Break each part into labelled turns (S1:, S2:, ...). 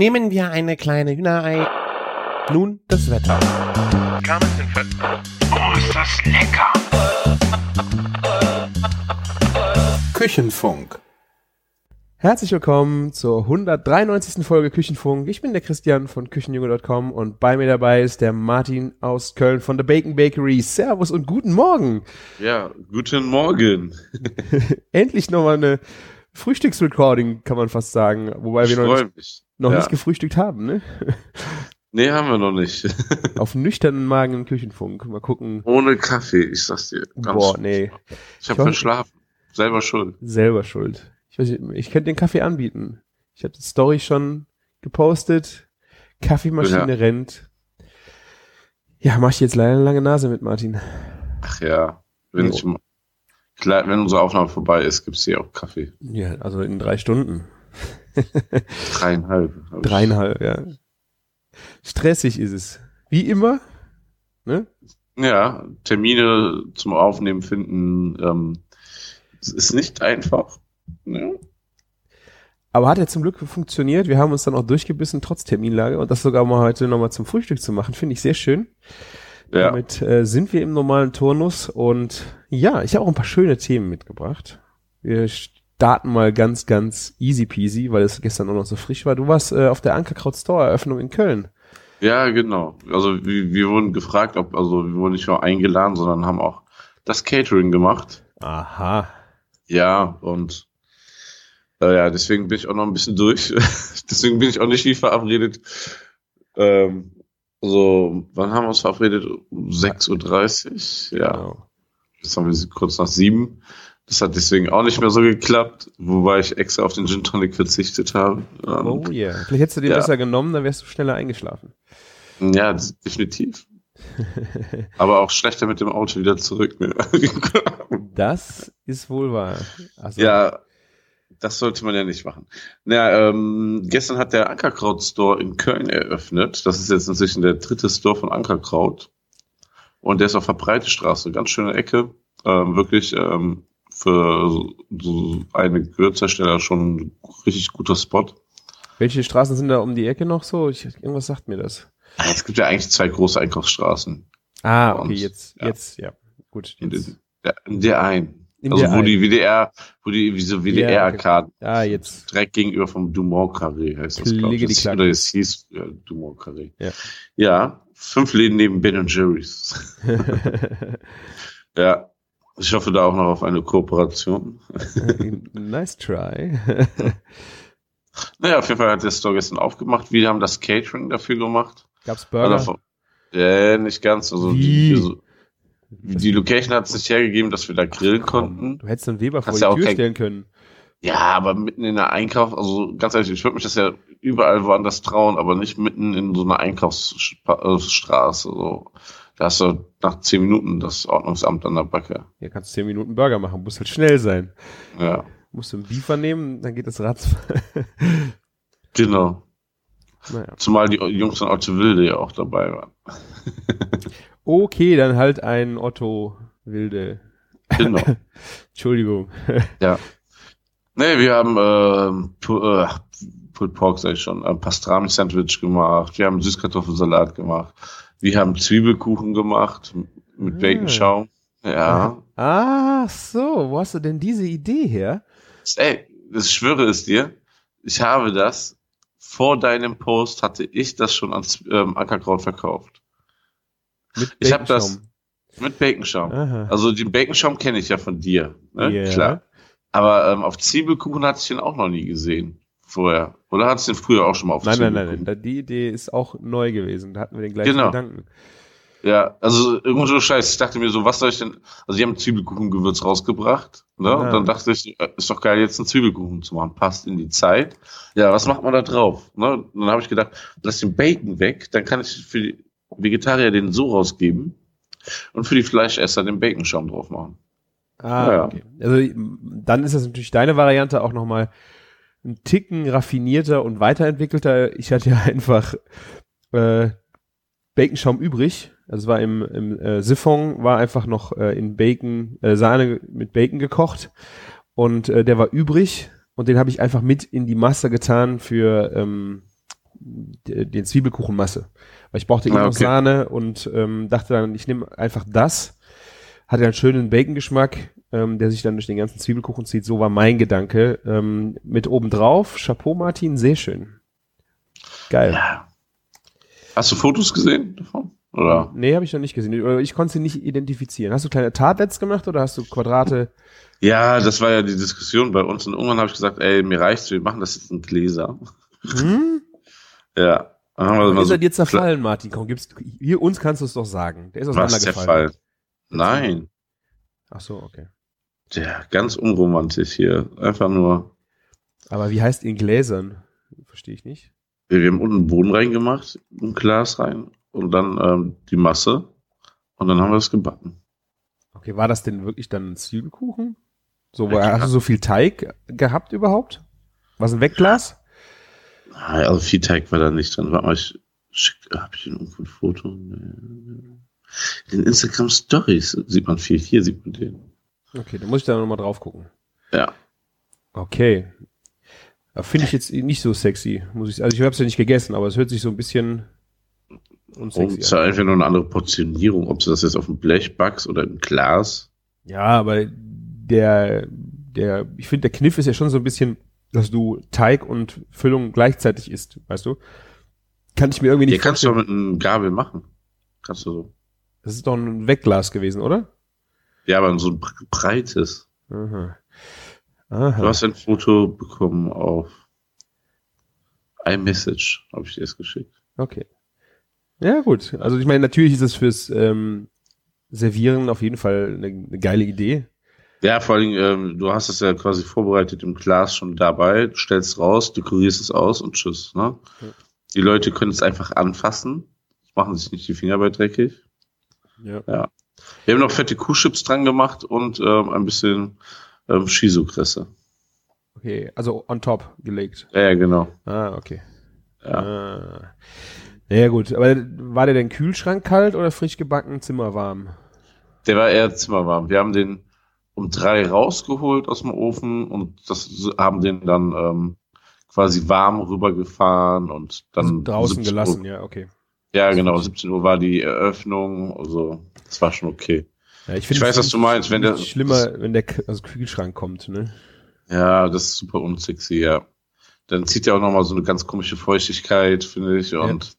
S1: Nehmen wir eine kleine Hühnerei. Nun das Wetter.
S2: Oh, ist das lecker!
S3: Küchenfunk.
S1: Herzlich willkommen zur 193. Folge Küchenfunk. Ich bin der Christian von Küchenjunge.com und bei mir dabei ist der Martin aus Köln von The Bacon Bakery. Servus und guten Morgen.
S4: Ja, guten Morgen.
S1: Endlich nochmal eine Frühstücksrecording, kann man fast sagen. Wobei wir
S4: ich
S1: noch,
S4: freue
S1: nicht,
S4: mich.
S1: Noch
S4: ja.
S1: nicht gefrühstückt haben, ne?
S4: Nee, haben wir noch nicht.
S1: Auf nüchternen Magen im Küchenfunk. Mal gucken.
S4: Ohne Kaffee, ich sag's dir. Ganz
S1: Boah, nee.
S4: Ich habe
S1: hoffe-
S4: verschlafen. Selber schuld.
S1: Selber schuld. Ich weiß nicht, ich könnte den Kaffee anbieten. Ich habe die Story schon gepostet. Kaffeemaschine
S4: Ja.
S1: rennt. Ja, mach ich jetzt leider eine lange Nase mit, Martin.
S4: Ach ja. Wenn, ich, wenn unsere Aufnahme vorbei ist, gibt's hier auch Kaffee.
S1: Ja, also in drei Stunden.
S4: Dreieinhalb.
S1: Dreieinhalb, ja. Stressig ist es. Wie immer. Ne?
S4: Ja, Termine zum Aufnehmen finden, ähm, ist nicht einfach. Ja.
S1: Aber hat ja zum Glück funktioniert. Wir haben uns dann auch durchgebissen, trotz Terminlage. Und das sogar mal heute nochmal zum Frühstück zu machen, finde ich sehr schön.
S4: ja.
S1: Damit äh, sind wir im normalen Turnus. Und ja, ich habe auch ein paar schöne Themen mitgebracht. Wir starten mal ganz, ganz easy peasy, weil es gestern auch noch so frisch war. Du warst äh, auf der Ankerkraut Store Eröffnung in Köln.
S4: Ja, genau. Also wir, wir wurden gefragt, ob, also wir wurden nicht nur eingeladen, sondern haben auch das Catering gemacht.
S1: Aha.
S4: Ja, und äh, ja, deswegen bin ich auch noch ein bisschen durch. deswegen bin ich auch nicht wie verabredet. Ähm, so, wann haben wir uns verabredet? Um 6.30 Uhr? Ja,
S1: Genau.
S4: jetzt haben wir sie kurz nach sieben. Das hat deswegen auch nicht mehr so geklappt, wobei ich extra auf den Gin Tonic verzichtet habe.
S1: Oh
S4: Ähm,
S1: yeah. Vielleicht hättest du den
S4: Ja.
S1: besser genommen, dann wärst du schneller eingeschlafen.
S4: Ja, definitiv. Aber auch schlechter mit dem Auto wieder zurück. Ne?
S1: Das ist wohl wahr. Also,
S4: Ja, das sollte man ja nicht machen. Na, ähm, gestern hat der Ankerkraut Store in Köln eröffnet. Das ist jetzt inzwischen der dritte Store von Ankerkraut. Und der ist auf der Breitestraße, ganz schöne Ecke. Ähm, wirklich ähm, für so, eine Gewürzhersteller schon ein richtig guter Spot.
S1: Welche Straßen sind da um die Ecke noch so? Ich, irgendwas sagt mir das.
S4: Es gibt ja eigentlich zwei große Einkaufsstraßen.
S1: Ah, okay, jetzt,
S4: ja.
S1: jetzt, ja. Gut, jetzt.
S4: in der, in der einen.
S1: In
S4: also
S1: der
S4: wo
S1: einen.
S4: die WDR, wo die wie so
S1: Ja,
S4: WDR-Arkaden
S1: Ah, jetzt.
S4: direkt gegenüber vom Dumont Carré heißt das, glaube ich. Das-. Oder es hieß ja, Dumont Carré.
S1: Ja.
S4: ja, fünf Läden neben Ben Jerry's. ja, ich hoffe da auch noch auf eine Kooperation.
S1: nice try.
S4: Naja, auf jeden Fall hat der Store gestern aufgemacht. Wir haben das Catering dafür gemacht.
S1: Gab's
S4: Also
S1: Burger?
S4: von- Äh, nicht ganz. Also
S1: Wie?
S4: die, so, die Location hat es nicht hergegeben, dass wir da grillen konnten.
S1: Du hättest einen Weber vor
S4: Kannst
S1: die
S4: ja
S1: Tür
S4: kein-
S1: stellen können.
S4: Ja, aber mitten in der Einkauf, also ganz ehrlich, ich würde mich das ja überall woanders trauen, aber nicht mitten in so einer Einkaufsstraße. So. Da hast du nach zehn Minuten das Ordnungsamt an der Backe.
S1: Hier kannst du 10 Minuten Burger machen, muss halt schnell sein.
S4: Ja,
S1: Musst du einen Beefer nehmen, dann geht das Rad.
S4: genau.
S1: naja.
S4: Zumal die Jungs von Otto Wilde ja auch dabei waren.
S1: Okay, dann halt ein Otto Wilde.
S4: Genau.
S1: Entschuldigung.
S4: ja. Nee, wir haben ähm, äh, Pulled Pork, sag ich schon, ein Pastrami-Sandwich gemacht. Wir haben Süßkartoffelsalat gemacht. Wir haben Zwiebelkuchen gemacht mit
S1: Ah.
S4: Baconschaum. Ja.
S1: Ah, so. Wo hast du denn diese Idee her?
S4: Ey, ich schwöre es dir, ich habe das vor deinem Post hatte ich das schon ans ähm, Ankerkraut verkauft.
S1: Mit
S4: Ich hab das-. Mit Baconschaum.
S1: Aha.
S4: Also den Baconschaum kenne ich ja von dir, ne?
S1: Ja.
S4: Klar. Aber ähm, auf Zwiebelkuchen hatte ich den auch noch nie gesehen vorher. Oder hattest du den früher auch schon mal auf
S1: Nein, nein, nein, nein. Die Idee ist auch neu gewesen. Da hatten wir den gleichen
S4: Genau.
S1: Gedanken.
S4: Ja, also irgendwo so scheiße. Ich dachte mir so, was soll ich denn? Also die haben Zwiebelkuchengewürz rausgebracht, ne?
S1: Ja.
S4: Und dann dachte ich, äh, ist doch geil, jetzt einen Zwiebelkuchen zu machen. Passt in die Zeit. Ja, was macht man da drauf? Ne? Und dann habe ich gedacht, lass den Bacon weg, dann kann ich für die Vegetarier den so rausgeben und für die Fleischesser den Baconschaum drauf machen.
S1: Ah,
S4: Ja.
S1: okay. Also dann ist das natürlich deine Variante auch nochmal ein Ticken raffinierter und weiterentwickelter. Ich hatte ja einfach äh, Baconschaum übrig. Also es war im, im äh, Siphon, war einfach noch äh, in Bacon, äh, Sahne mit Bacon gekocht und äh, der war übrig und den habe ich einfach mit in die Masse getan für ähm, den Zwiebelkuchenmasse. Weil ich brauchte
S4: Ah,
S1: noch
S4: okay.
S1: Sahne und ähm, dachte dann, ich nehme einfach das. Hatte einen schönen Bacon-Geschmack, ähm, der sich dann durch den ganzen Zwiebelkuchen zieht. So war mein Gedanke. Ähm, mit obendrauf, Chapeau Martin, sehr schön. Geil.
S4: Ja. Hast du Fotos gesehen davon? Oder?
S1: Nee, habe ich noch nicht gesehen. Oder Ich konnte sie nicht identifizieren. Hast du kleine Tartlets gemacht oder hast du Quadrate?
S4: Ja, das war ja die Diskussion bei uns und irgendwann habe ich gesagt, ey, mir reicht's, wir machen das jetzt in Gläser.
S1: Hm?
S4: Ja. Dann haben wir
S1: Ist
S4: so
S1: er dir zerfallen, Martin? Komm, gibst hier uns kannst du es doch sagen. Der ist
S4: was
S1: auseinandergefallen.
S4: zerfallen. Nein,
S1: Ach so, okay.
S4: der ganz unromantisch hier. Einfach nur,
S1: Aber wie heißt in Gläsern? Verstehe ich nicht.
S4: wir haben unten Boden reingemacht, ein Glas rein und dann ähm, die Masse und dann haben wir es gebacken.
S1: Okay, war das denn wirklich dann ein Zwiebelkuchen? So,
S4: Ja,
S1: war,
S4: klar.
S1: hast du so viel Teig gehabt überhaupt? Was ein Wegglas?
S4: Ah, Also viel Teig war da nicht drin. Warte mal, ich schick, hab ich irgendwo ein Foto? Nee. In den Instagram Stories sieht man viel. Hier sieht man den.
S1: Okay, dann muss ich da nochmal drauf gucken.
S4: Ja.
S1: Okay. Finde ich jetzt nicht so sexy, muss ich Also ich habe es ja nicht gegessen, aber es hört sich so ein bisschen
S4: Und
S1: unsexy
S4: es ist ja
S1: an.
S4: einfach nur eine andere Portionierung, ob du das jetzt auf dem Blech backst oder im Glas.
S1: Ja, aber der, der, ich finde, der Kniff ist ja schon so ein bisschen, dass du Teig und Füllung gleichzeitig isst, weißt du? Kann ich mir irgendwie nicht
S4: kannst du mit einem Gabel machen. Kannst du so.
S1: Das ist doch ein Wegglas gewesen, oder?
S4: Ja, aber so ein bre- breites.
S1: Aha.
S4: Du
S1: Aha.
S4: hast ein Foto bekommen auf iMessage, habe ich dir es geschickt.
S1: Okay. Ja, gut. Also ich meine, natürlich ist es fürs ähm, Servieren auf jeden Fall eine, eine geile Idee.
S4: Ja, vor allem, ähm, du hast es ja quasi vorbereitet im Glas schon dabei, du stellst raus, dekorierst es aus und tschüss. Ne?
S1: Ja.
S4: Die Leute können es einfach anfassen, machen sich nicht die Finger bei dreckig.
S1: Ja.
S4: Wir haben noch fette Kuhchips dran gemacht und ähm, ein bisschen ähm, Shiso-Kresse.
S1: Okay, also on top gelegt.
S4: Ja, ja, genau.
S1: Ah, okay.
S4: Ja.
S1: Ah. Ja gut, aber war der denn Kühlschrank kalt oder frisch gebacken, zimmerwarm?
S4: Der war eher zimmerwarm. Wir haben den um drei rausgeholt aus dem Ofen und das haben den dann ähm, quasi warm rübergefahren und dann
S1: Also draußen
S4: 17
S1: gelassen,
S4: Uhr,
S1: ja, okay.
S4: Ja, genau. 17 Uhr war die Eröffnung. Also, das war schon okay.
S1: Ja,
S4: Ich
S1: find
S4: weiß,
S1: es
S4: was du meinst, wenn der-
S1: schlimmer, wenn der K- also Kühlschrank kommt, ne?
S4: Ja, das ist super unsexy, ja. Dann zieht ja auch nochmal so eine ganz komische Feuchtigkeit, finde ich. Und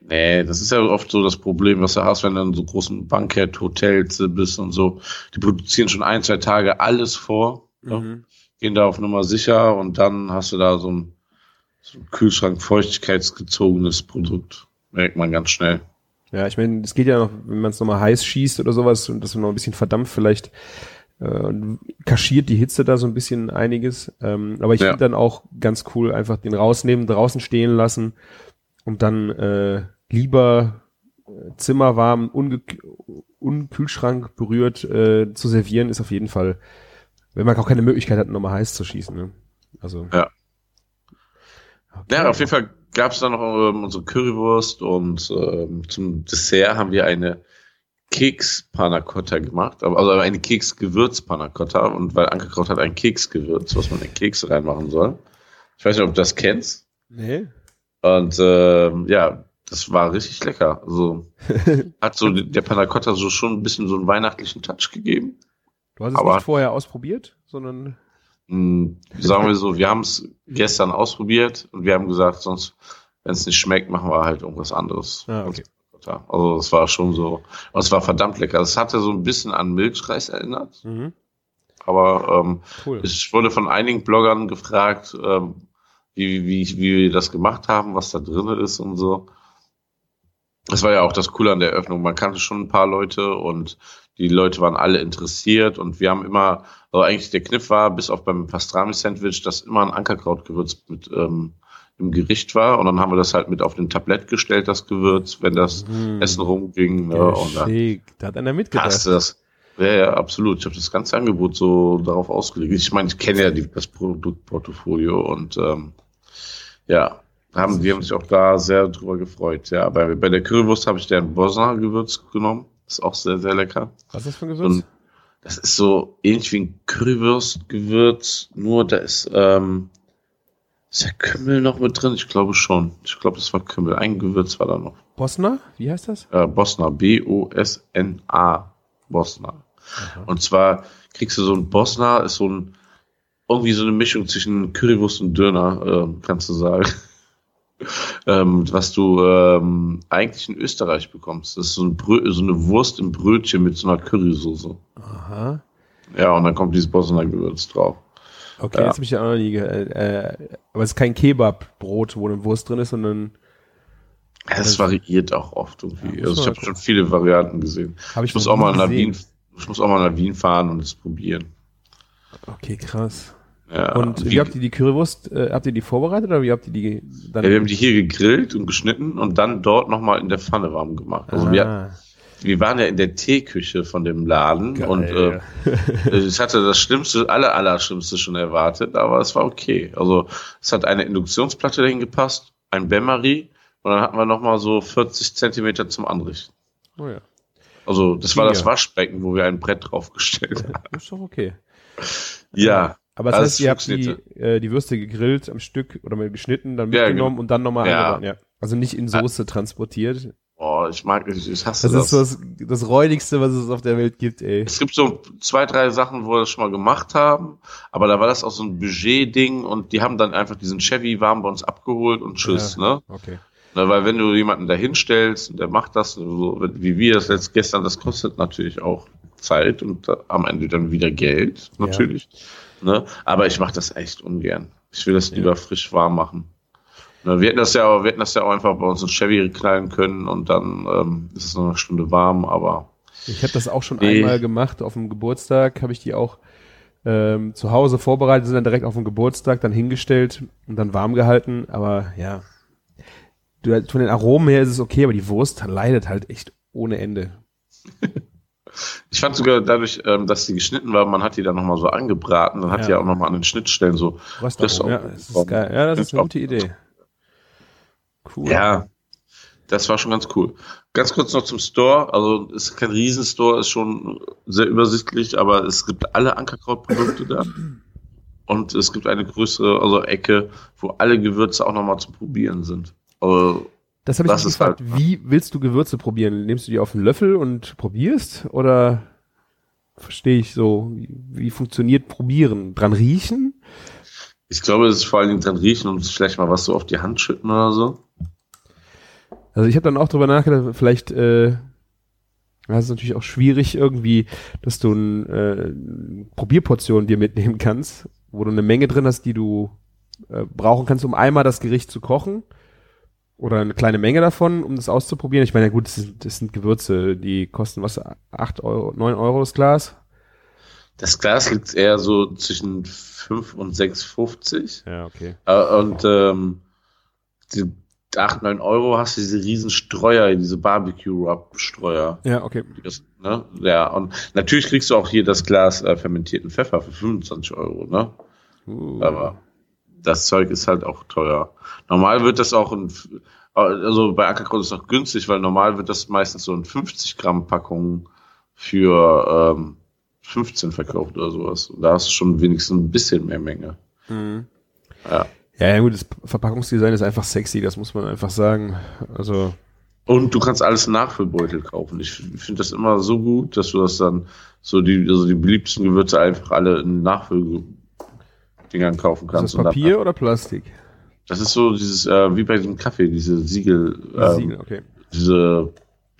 S4: nee, das ist ja oft so das Problem, was du hast, wenn du in so großen Bankett-Hotels bist und so. Die produzieren schon ein, zwei Tage alles vor?
S1: Mhm.
S4: gehen da auf Nummer sicher und dann hast du da so ein, so ein Kühlschrank-feuchtigkeitsgezogenes Produkt. Merkt man ganz schnell.
S1: Ja, ich meine, es geht ja noch, wenn man es nochmal heiß schießt oder sowas und das noch ein bisschen verdampft, vielleicht äh, kaschiert die Hitze da so ein bisschen einiges. Ähm, aber ich
S4: Ja.
S1: finde dann auch ganz cool, einfach den rausnehmen, draußen stehen lassen und dann äh, lieber äh, zimmerwarm, unge unkühlschrank berührt äh, zu servieren, ist auf jeden Fall, wenn man auch keine Möglichkeit hat, nochmal heiß zu schießen. Ne? Also
S4: Ja.
S1: Okay.
S4: Ja, auf jeden Fall gab es dann noch ähm, unsere Currywurst und ähm, zum Dessert haben wir eine Keks-Panna Cotta gemacht, also eine Keks-Gewürz-Panna Cotta und weil Ankerkraut hat ein Keksgewürz, was man in Kekse reinmachen soll. Ich weiß nicht, ob du das kennst.
S1: Nee?
S4: Und ähm, ja, das war richtig lecker. Also hat so der Panna Cotta so schon ein bisschen so einen weihnachtlichen Touch gegeben.
S1: Du hast es
S4: Aber-
S1: nicht vorher ausprobiert, sondern
S4: sagen wir so, wir haben es gestern ausprobiert und wir haben gesagt, sonst, wenn es nicht schmeckt, machen wir halt irgendwas anderes.
S1: Ah, okay.
S4: Also es war schon so, und es war verdammt lecker. Es hatte so ein bisschen an Milchreis erinnert,
S1: mhm.
S4: aber ähm,
S1: cool.
S4: ich wurde von einigen Bloggern gefragt, ähm, wie, wie, wie wir das gemacht haben, was da drin ist und so. Das war ja auch das Coole an der Eröffnung. Man kannte schon ein paar Leute und die Leute waren alle interessiert und wir haben immer, also eigentlich der Kniff war, bis auf beim Pastrami-Sandwich, dass immer ein Ankerkrautgewürz mit ähm, im Gericht war und dann haben wir das halt mit auf den Tablett gestellt, das Gewürz, wenn das
S1: Mhm.
S4: Essen rumging. Ne, und dann.
S1: Da hat einer mitgedacht.
S4: passte das. Ja, ja, absolut. Ich habe das ganze Angebot so darauf ausgelegt. Ich meine, ich kenne ja die, das Produktportfolio und ähm, ja, haben, die haben sich auch da sehr drüber gefreut. Ja, bei, bei der Currywurst habe ich deren Bosner Gewürz genommen. Ist auch sehr, sehr lecker.
S1: Was ist das für ein Gewürz?
S4: ein, das ist so ähnlich wie ein Currywurst-Gewürz, nur da ist ähm, Ist der Kümmel noch mit drin? Ich glaube schon. Ich glaube, das war Kümmel. Ein Gewürz war da noch.
S1: Bosna? Wie heißt das?
S4: Äh, Bosna. B-O-S-N-A. Bosna. Und zwar kriegst du so ein Bosna, ist so ein, irgendwie so eine Mischung zwischen Currywurst und Döner, äh, kannst du sagen. ähm, was du ähm, eigentlich in Österreich bekommst. Das ist so, ein so eine Wurst im Brötchen mit so einer Currysoße.
S1: Aha.
S4: Ja, und dann kommt dieses Bosner Gewürz drauf.
S1: Okay,
S4: Ja.
S1: jetzt habe ich ja auch noch nie. ge- Äh, aber es ist kein Kebabbrot, wo eine Wurst drin ist, sondern
S4: Es variiert auch oft irgendwie.
S1: Ja,
S4: also ich habe schon viele Varianten gesehen.
S1: habe ich,
S4: Ich muss auch mal nach
S1: gesehen.
S4: Wien, ich muss auch mal nach Wien fahren und es probieren.
S1: Okay, krass.
S4: Ja,
S1: Und wie, habt ihr die Currywurst, äh, habt ihr die vorbereitet oder wie habt ihr die dann?
S4: ja, wir haben die hier gegrillt und geschnitten und dann dort nochmal in der Pfanne warm gemacht. Also wir,
S1: Ah,
S4: wir waren ja in der Teeküche von dem Laden
S1: geil.
S4: und äh, ich hatte das Schlimmste, aller, aller Schlimmste schon erwartet, aber es war okay. Also es hat eine Induktionsplatte dahin gepasst, ein Bain-Marie und dann hatten wir nochmal so 40 Zentimeter zum Anrichten.
S1: oh ja,
S4: Also das war
S1: Ging
S4: das
S1: ja.
S4: Waschbecken, wo wir ein Brett draufgestellt haben.
S1: ist doch okay.
S4: Ja,
S1: Aber das
S4: Also
S1: heißt, ihr habt die, äh, die Würste gegrillt am Stück oder mal geschnitten, dann
S4: Ja,
S1: mitgenommen und dann nochmal
S4: Ja.
S1: angebraten. Ja. Also nicht in Soße transportiert.
S4: oh, ich mag, ich, ich hasse
S1: Das,
S4: das.
S1: ist so das, das räudigste, was es auf der Welt gibt, ey.
S4: Es gibt so zwei, drei Sachen, wo wir das schon mal gemacht haben, aber da war das auch so ein Budget-Ding und die haben dann einfach diesen Chevy warm bei uns abgeholt und tschüss, ne?
S1: Okay.
S4: Na, weil wenn du jemanden da hinstellst und der macht das, so wie wir das jetzt gestern, das kostet natürlich auch Zeit und am Ende dann wieder Geld, natürlich. Ne? Aber ich mache das echt ungern. Ich will das
S1: Ja.
S4: lieber frisch warm machen. Na, wir hätten das ja auch, wir hätten das ja auch einfach bei uns in Chevy knallen können und dann ähm, ist es noch eine Stunde warm, aber
S1: Ich habe das auch schon
S4: Nee.
S1: einmal gemacht. Auf dem Geburtstag habe ich die auch ähm, zu Hause vorbereitet, sind dann direkt auf dem Geburtstag dann hingestellt und dann warm gehalten. Aber ja, du, von den Aromen her ist es okay, aber die Wurst leidet halt echt ohne Ende.
S4: Ich fand sogar dadurch, ähm, dass die geschnitten war, man hat die dann nochmal so angebraten, dann hat
S1: Ja.
S4: die auch nochmal an den Schnittstellen so. Das
S1: ja, das ist geil. Ja, das ist eine gute Idee. Cool.
S4: Ja, das war schon ganz cool. Ganz kurz noch zum Store. Also es ist kein Riesenstore, ist schon sehr übersichtlich, aber es gibt alle Ankerkrautprodukte da. Und es gibt eine größere also Ecke, wo alle Gewürze auch nochmal zu probieren sind. Also,
S1: Das habe ich
S4: Das
S1: mich gefragt.
S4: halt-
S1: Wie willst du Gewürze probieren? Nimmst du die auf einen Löffel und probierst? Oder verstehe ich so, wie, wie funktioniert probieren? Dran riechen?
S4: ich glaube, es ist vor allen Dingen dran riechen und vielleicht mal was so auf die Hand schütten oder so.
S1: Also ich habe dann auch drüber nachgedacht, vielleicht, äh, das ist natürlich auch schwierig irgendwie, dass du ein, äh, Probierportion dir mitnehmen kannst, wo du eine Menge drin hast, die du äh, brauchen kannst, um einmal das Gericht zu kochen. Oder eine kleine Menge davon, um das auszuprobieren. Ich meine, ja gut, das sind, das sind Gewürze, die kosten was, 8 Euro, 9 Euro das Glas?
S4: Das Glas liegt eher so zwischen 5 und 6,50.
S1: Ja, okay.
S4: Äh, Und ähm, die 8, 9 Euro hast du diese riesen Streuer, diese Barbecue-Rub-Streuer.
S1: Ja, okay.
S4: Das, ne? Ja, und natürlich kriegst du auch hier das Glas äh, fermentierten Pfeffer für 25 Euro, ne?
S1: Uh,
S4: Aber das Zeug ist halt auch teuer. Normal wird das auch in, also bei Ackerkraut ist es noch günstig, weil normal wird das meistens so in 50 Gramm Packungen für ähm, 15 verkauft oder sowas. Und da hast du schon wenigstens ein bisschen mehr Menge.
S1: Mhm.
S4: Ja.
S1: Ja, ja, gut, das Verpackungsdesign ist einfach sexy, das muss man einfach sagen. Also,
S4: Und du kannst alles Nachfüllbeutel kaufen. Ich finde das immer so gut, dass du das dann so die, also die beliebtesten Gewürze einfach alle in Nachfülldingern kaufen
S1: ist
S4: kannst.
S1: das
S4: Und dann-
S1: Papier oder Plastik?
S4: Das ist so dieses, äh, wie bei diesem Kaffee, diese Siegel, ähm,
S1: Siegel, okay.
S4: diese,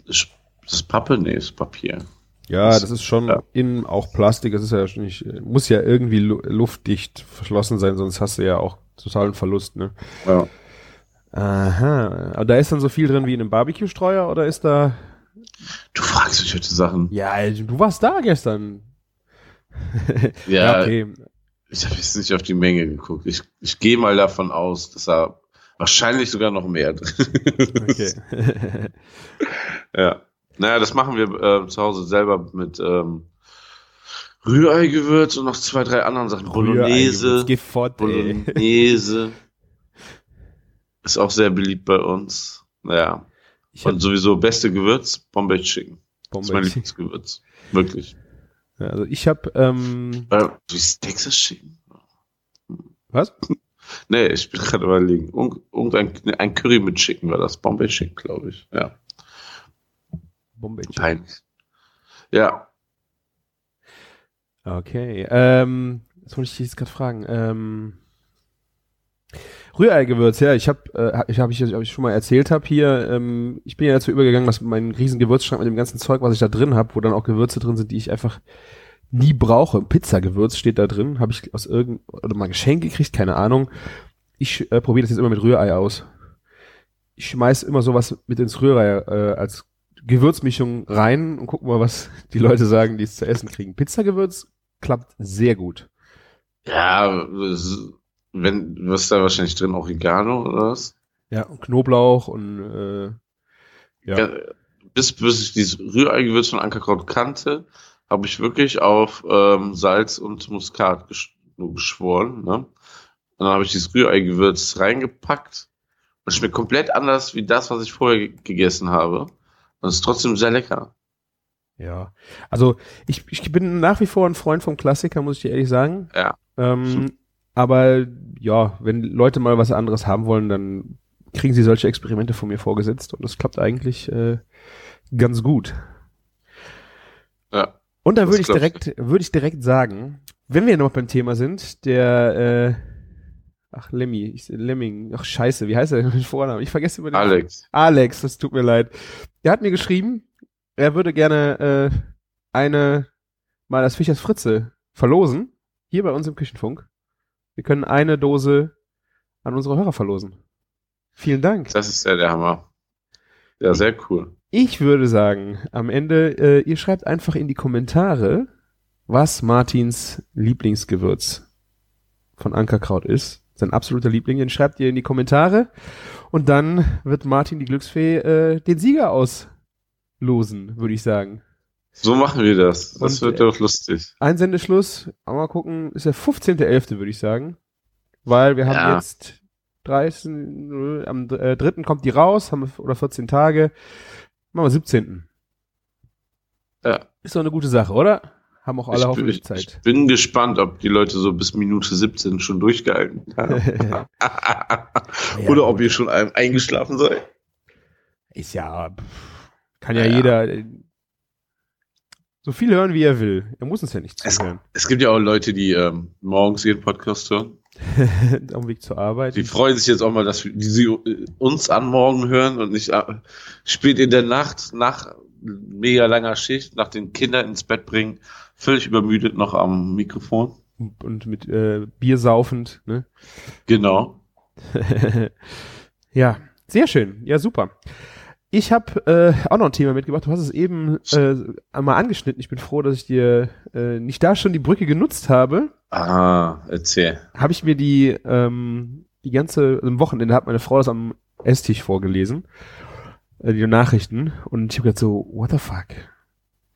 S4: das ist Pappe, nee, ist Papier.
S1: Ja, das ist schon
S4: Ja.
S1: innen auch Plastik, das ist ja schon nicht, muss ja irgendwie lu luftdicht verschlossen sein, sonst hast du ja auch totalen Verlust, ne?
S4: Ja.
S1: Aha. Aber da ist dann so viel drin wie in einem Barbecue-Streuer oder ist da.
S4: Du fragst mich heute Sachen.
S1: Ja, du warst da gestern.
S4: Ja,
S1: okay.
S4: Ich habe jetzt nicht auf die Menge geguckt. Ich, ich gehe mal davon aus, dass da wahrscheinlich sogar noch mehr drin
S1: Okay.
S4: Ja. Naja, das machen wir äh, zu Hause selber mit ähm, Rührei-Gewürz und noch zwei, drei anderen Sachen. Bolognese.
S1: Geh fort, ey.
S4: Bolognese. Ist auch sehr beliebt bei uns. Naja. Und sowieso beste Gewürz, Bombay Chicken. Das ist mein. Lieblingsgewürz. Wirklich.
S1: Ja, also ich habe ähm,
S4: Äh, ist Texas Chicken?
S1: was?
S4: Nee, ich bin gerade überlegen. Irgendein ein Curry mit Chicken war das. Bombay Chicken, glaube ich. Ja.
S1: Bombay Chicken.
S4: Peinlich. Ja.
S1: Okay. Ähm, jetzt wollte ich dich jetzt gerade fragen. Ähm, Rührei-Gewürz, ja, ich habe, äh, ich habe ich, hab ich schon mal erzählt habe hier, ähm, ich bin ja dazu übergegangen, dass mein riesen Gewürzschrank mit dem ganzen Zeug, was ich da drin habe, wo dann auch Gewürze drin sind, die ich einfach nie brauche. Pizzagewürz steht da drin, habe ich aus irgend oder mal Geschenk gekriegt, keine Ahnung. Ich äh, probiere das jetzt immer mit Rührei aus. Ich schmeiß immer sowas mit ins Rührei äh, als Gewürzmischung rein und guck mal, was die Leute sagen, die es zu essen kriegen. Pizzagewürz klappt sehr gut.
S4: Ja, wenn, was da wahrscheinlich drin? Oregano oder was?
S1: Ja, und Knoblauch und äh, ja. ja.
S4: bis, bis ich dieses Rührei-Gewürz von Ankerkraut kannte, habe ich wirklich auf ähm, Salz und Muskat gesch geschworen. Ne? Und dann habe ich dieses Rührei-Gewürz reingepackt und schmeckt komplett anders wie das, was ich vorher gegessen habe. Und ist trotzdem sehr lecker.
S1: Ja, also ich, ich bin nach wie vor ein Freund vom Klassiker, muss ich dir ehrlich sagen.
S4: Ja.
S1: Ähm, aber ja, wenn Leute mal was anderes haben wollen, dann kriegen sie solche Experimente von mir vorgesetzt und das klappt eigentlich äh, ganz gut.
S4: Ja.
S1: Und da würde ich direkt, würde ich direkt sagen, wenn wir noch beim Thema sind, der, äh, ach Lemmy, ich, Lemming, ach Scheiße, wie heißt er mit Vornamen? Ich vergesse über den
S4: Alex.
S1: Alex, das tut mir leid. Der hat mir geschrieben, er würde gerne äh, eine mal das Fischers Fritze verlosen, hier bei uns im Küchenfunk. Wir können eine Dose an unsere Hörer verlosen. Vielen Dank.
S4: Das ist ja der Hammer. Ja, sehr cool.
S1: Ich würde sagen, am Ende, äh, ihr schreibt einfach in die Kommentare, was Martins Lieblingsgewürz von Ankerkraut ist. Sein absoluter Liebling, den schreibt ihr in die Kommentare und dann wird Martin die Glücksfee äh, den Sieger auslosen, würde ich sagen.
S4: So machen wir das. Das und, wird doch lustig.
S1: Einsendeschluss, mal gucken, ist der 15.11., würde ich sagen. Weil wir haben ja. jetzt 30, am äh, 3. kommt die raus, haben wir, oder 14 Tage. Machen wir 17.
S4: Ja.
S1: Ist doch eine gute Sache, oder? Haben auch alle ich hoffentlich
S4: bin,
S1: Zeit.
S4: Ich bin gespannt, ob die Leute so bis Minute 17 schon durchgehalten haben. ja, oder ob ihr schon eingeschlafen seid.
S1: Ist ja, kann ja, ja, jeder so viel hören, wie er will. Er muss uns ja nicht zuhören.
S4: Es, es gibt ja auch Leute, die ähm, morgens ihren Podcast hören.
S1: Auf dem Weg zur Arbeit.
S4: Die freuen sich jetzt auch mal, dass die sie uns an morgen hören und nicht äh, spät in der Nacht nach mega langer Schicht, nach den Kindern ins Bett bringen, völlig übermüdet noch am Mikrofon.
S1: Und mit äh, Bier saufend, ne?
S4: Genau.
S1: ja, sehr schön. Ja, super. Ich habe äh, auch noch ein Thema mitgebracht. Du hast es eben äh, einmal angeschnitten. Ich bin froh, dass ich dir äh, nicht da schon die Brücke genutzt habe.
S4: Ah, erzähl.
S1: Habe ich mir die ähm, die ganze im Wochenende hat meine Frau das am Esstisch vorgelesen, äh, die Nachrichten und ich habe gedacht so, what the fuck?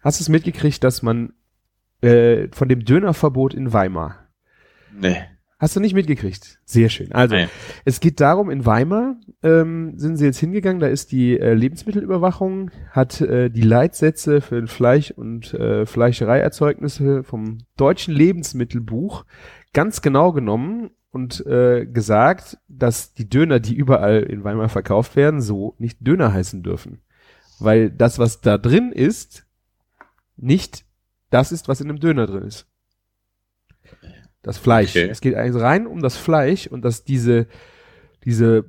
S1: Hast du es mitgekriegt, dass man äh, von dem Dönerverbot in Weimar?
S4: Nee.
S1: Hast du nicht mitgekriegt? Sehr schön. Also, Nein. es geht darum, in Weimar ähm, sind sie jetzt hingegangen, da ist die äh, Lebensmittelüberwachung, hat äh, die Leitsätze für Fleisch und äh, Fleischereierzeugnisse vom deutschen Lebensmittelbuch ganz genau genommen und äh, gesagt, dass die Döner, die überall in Weimar verkauft werden, so nicht Döner heißen dürfen. Weil das, was da drin ist, nicht das ist, was in einem Döner drin ist. Das Fleisch. Okay. Es geht eigentlich rein um das Fleisch und dass diese, diese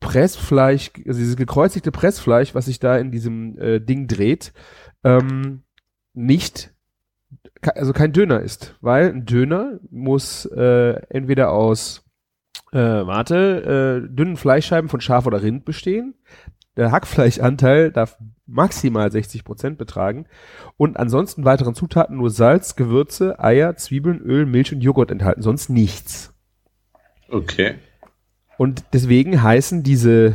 S1: Pressfleisch, also dieses gekreuzigte Pressfleisch, was sich da in diesem äh, Ding dreht, ähm, nicht, also kein Döner ist, weil ein Döner muss äh, entweder aus, äh, warte, äh, dünnen Fleischscheiben von Schaf oder Rind bestehen. Der Hackfleischanteil darf maximal 60 Prozent betragen und ansonsten weiteren Zutaten nur Salz, Gewürze, Eier, Zwiebeln, Öl, Milch und Joghurt enthalten, sonst nichts.
S4: Okay.
S1: Und deswegen heißen diese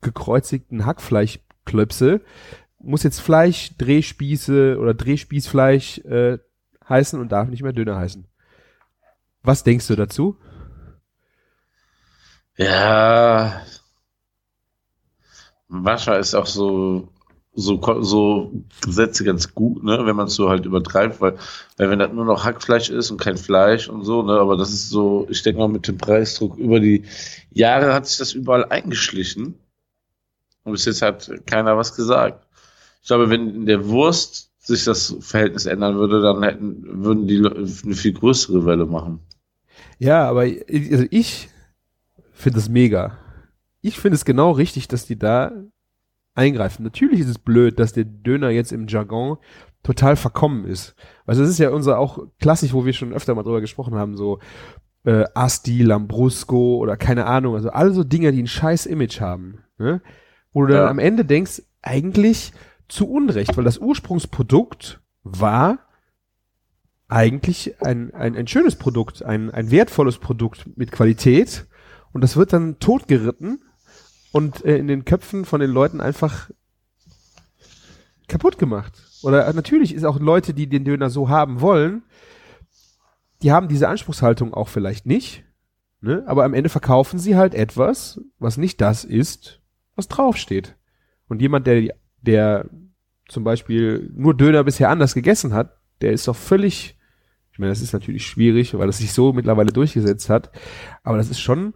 S1: gekreuzigten Hackfleischklöpse, muss jetzt Fleisch, Drehspieße oder Drehspießfleisch äh, heißen und darf nicht mehr Döner heißen. Was denkst du dazu?
S4: Ja, Wascher ist auch so so, so Gesetze ganz gut, ne, wenn man es so halt übertreibt, weil, weil wenn das nur noch Hackfleisch ist und kein Fleisch und so, ne, aber das ist so, ich denke mal mit dem Preisdruck über die Jahre hat sich das überall eingeschlichen und bis jetzt hat keiner was gesagt. Ich glaube, wenn in der Wurst sich das Verhältnis ändern würde, dann hätten, würden die eine viel größere Welle machen.
S1: Ja, aber also ich finde es mega. Ich finde es genau richtig, dass die da eingreifen. Natürlich ist es blöd, dass der Döner jetzt im Jargon total verkommen ist. Also das ist ja unser auch klassisch, wo wir schon öfter mal drüber gesprochen haben, so äh, Asti, Lambrusco oder keine Ahnung, also alle so Dinge, die ein scheiß Image haben. Ne? Wo du dann ja. am Ende denkst, eigentlich zu Unrecht, weil das Ursprungsprodukt war eigentlich ein, ein, ein schönes Produkt, ein, ein wertvolles Produkt mit Qualität und das wird dann totgeritten und äh, in den Köpfen von den Leuten einfach kaputt gemacht. Oder äh, natürlich ist auch Leute, die den Döner so haben wollen, die haben diese Anspruchshaltung auch vielleicht nicht, ne? aber am Ende verkaufen sie halt etwas, was nicht das ist, was draufsteht. Und jemand, der, der zum Beispiel nur Döner bisher anders gegessen hat, der ist doch völlig, ich meine, das ist natürlich schwierig, weil das sich so mittlerweile durchgesetzt hat, aber das ist schon,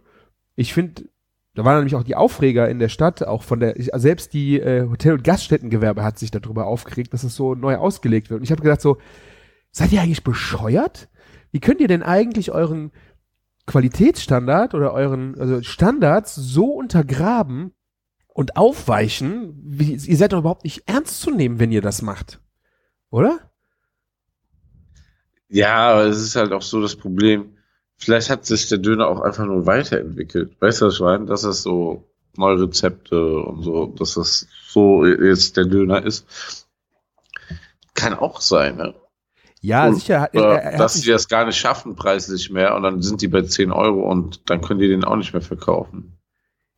S1: ich finde, da waren nämlich auch die Aufreger in der Stadt, auch von der, selbst die äh, Hotel- und Gaststättengewerbe hat sich darüber aufgeregt, dass es so neu ausgelegt wird. Und ich habe gedacht so, seid ihr eigentlich bescheuert? Wie könnt ihr denn eigentlich euren Qualitätsstandard oder euren also Standards so untergraben und aufweichen? Wie, ihr seid doch überhaupt nicht ernst zu nehmen, wenn ihr das macht. Oder?
S4: Ja, aber es ist halt auch so das Problem vielleicht hat sich der Döner auch einfach nur weiterentwickelt. Weißt du, was ich meine? Dass es so neue Rezepte und so, dass das so jetzt der Döner ist. Kann auch sein, ne?
S1: Ja, und, sicher.
S4: Äh, er, er dass sie das gar nicht schaffen preislich mehr und dann sind die bei 10 Euro und dann können die den auch nicht mehr verkaufen.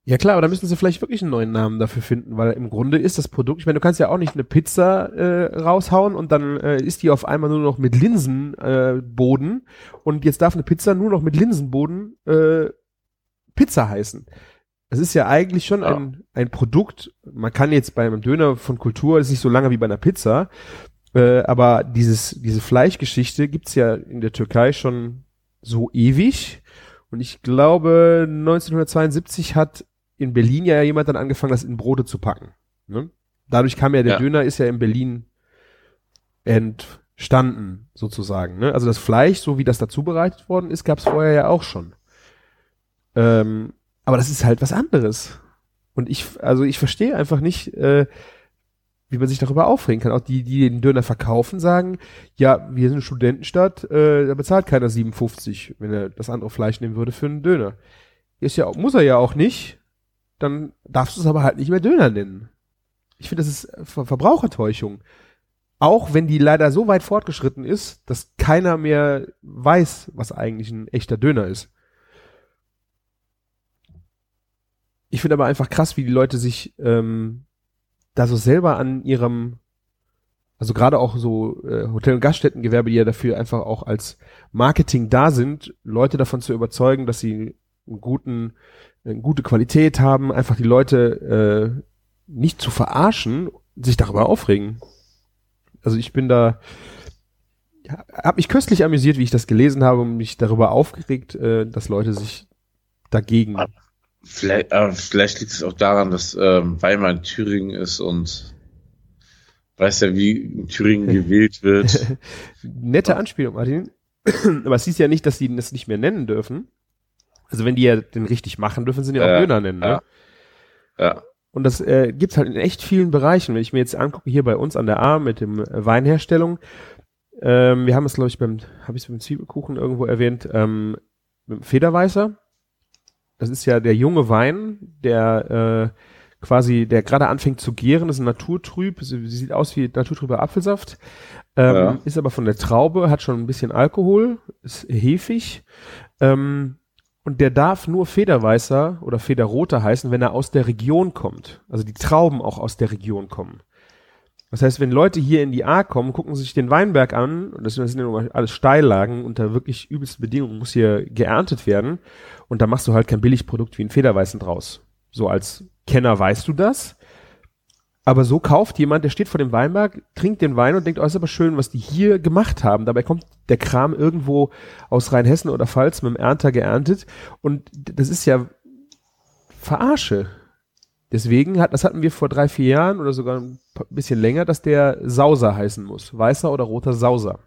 S1: Ja klar, aber da müssen sie vielleicht wirklich einen neuen Namen dafür finden, weil im Grunde ist das Produkt, ich meine, du kannst ja auch nicht eine Pizza äh, raushauen und dann äh, ist die auf einmal nur noch mit Linsenboden äh, und jetzt darf eine Pizza nur noch mit Linsenboden äh, Pizza heißen. Es ist ja eigentlich schon ja. ein, ein Produkt, man kann jetzt bei einem Döner von Kultur, ist nicht so lange wie bei einer Pizza, äh, aber dieses, diese Fleischgeschichte gibt's ja in der Türkei schon so ewig. Und ich glaube, 1972 hat in Berlin ja jemand dann angefangen, das in Brote zu packen. Ne? Dadurch kam ja der ja. Döner ist ja in Berlin entstanden, sozusagen. Ne? Also das Fleisch, so wie das dazu bereitet worden ist, gab es vorher ja auch schon. Ähm, aber das ist halt was anderes. Und ich, also ich verstehe einfach nicht, äh, wie man sich darüber aufregen kann. Auch die, die den Döner verkaufen, sagen, ja, wir sind eine Studentenstadt, äh, da bezahlt keiner 57, wenn er das andere Fleisch nehmen würde für einen Döner. Ist ja, muss er ja auch nicht, dann darfst du es aber halt nicht mehr Döner nennen. Ich finde, das ist Ver Verbrauchertäuschung. Auch wenn die leider so weit fortgeschritten ist, dass keiner mehr weiß, was eigentlich ein echter Döner ist. Ich finde aber einfach krass, wie die Leute sich ähm, da so selber an ihrem, also gerade auch so äh, Hotel- und Gaststättengewerbe, die ja dafür einfach auch als Marketing da sind, Leute davon zu überzeugen, dass sie einen guten gute Qualität haben, einfach die Leute äh, nicht zu verarschen, sich darüber aufregen. Also ich bin da, habe mich köstlich amüsiert, wie ich das gelesen habe und mich darüber aufgeregt, äh, dass Leute sich dagegen.
S4: Vielleicht, äh, vielleicht liegt es auch daran, dass ähm, Weimar in Thüringen ist und weiß ja, wie in Thüringen gewählt wird.
S1: Nette Anspielung, Martin. Aber es hieß ja nicht, dass sie das nicht mehr nennen dürfen. Also wenn die ja den richtig machen, dürfen sie ihn ja auch Döner nennen. Ne? Ja. ja. Und das äh, gibt's halt in echt vielen Bereichen. Wenn ich mir jetzt angucke, hier bei uns an der A mit dem äh, Weinherstellung, ähm, wir haben es, glaube ich, beim, habe ich es beim Zwiebelkuchen irgendwo erwähnt, ähm, mit dem Federweißer. Das ist ja der junge Wein, der äh, quasi, der gerade anfängt zu gären, das ist ein naturtrüb, sie sieht aus wie naturtrüber Apfelsaft, ähm, ja. ist aber von der Traube, hat schon ein bisschen Alkohol, ist hefig, ähm, und der darf nur Federweißer oder Federroter heißen, wenn er aus der Region kommt. Also die Trauben auch aus der Region kommen. Das heißt, wenn Leute hier in die A kommen, gucken sich den Weinberg an, und das sind ja alles Steillagen, unter wirklich übelsten Bedingungen muss hier geerntet werden. Und da machst du halt kein Billigprodukt wie ein Federweißen draus. So als Kenner weißt du das. Aber so kauft jemand, der steht vor dem Weinberg, trinkt den Wein und denkt, oh, ist aber schön, was die hier gemacht haben. Dabei kommt der Kram irgendwo aus Rheinhessen oder Pfalz mit dem Ernter geerntet. Und das ist ja Verarsche. Deswegen hat, das hatten wir vor drei, vier Jahren oder sogar ein bisschen länger, dass der Sauser heißen muss. Weißer oder roter Sauser.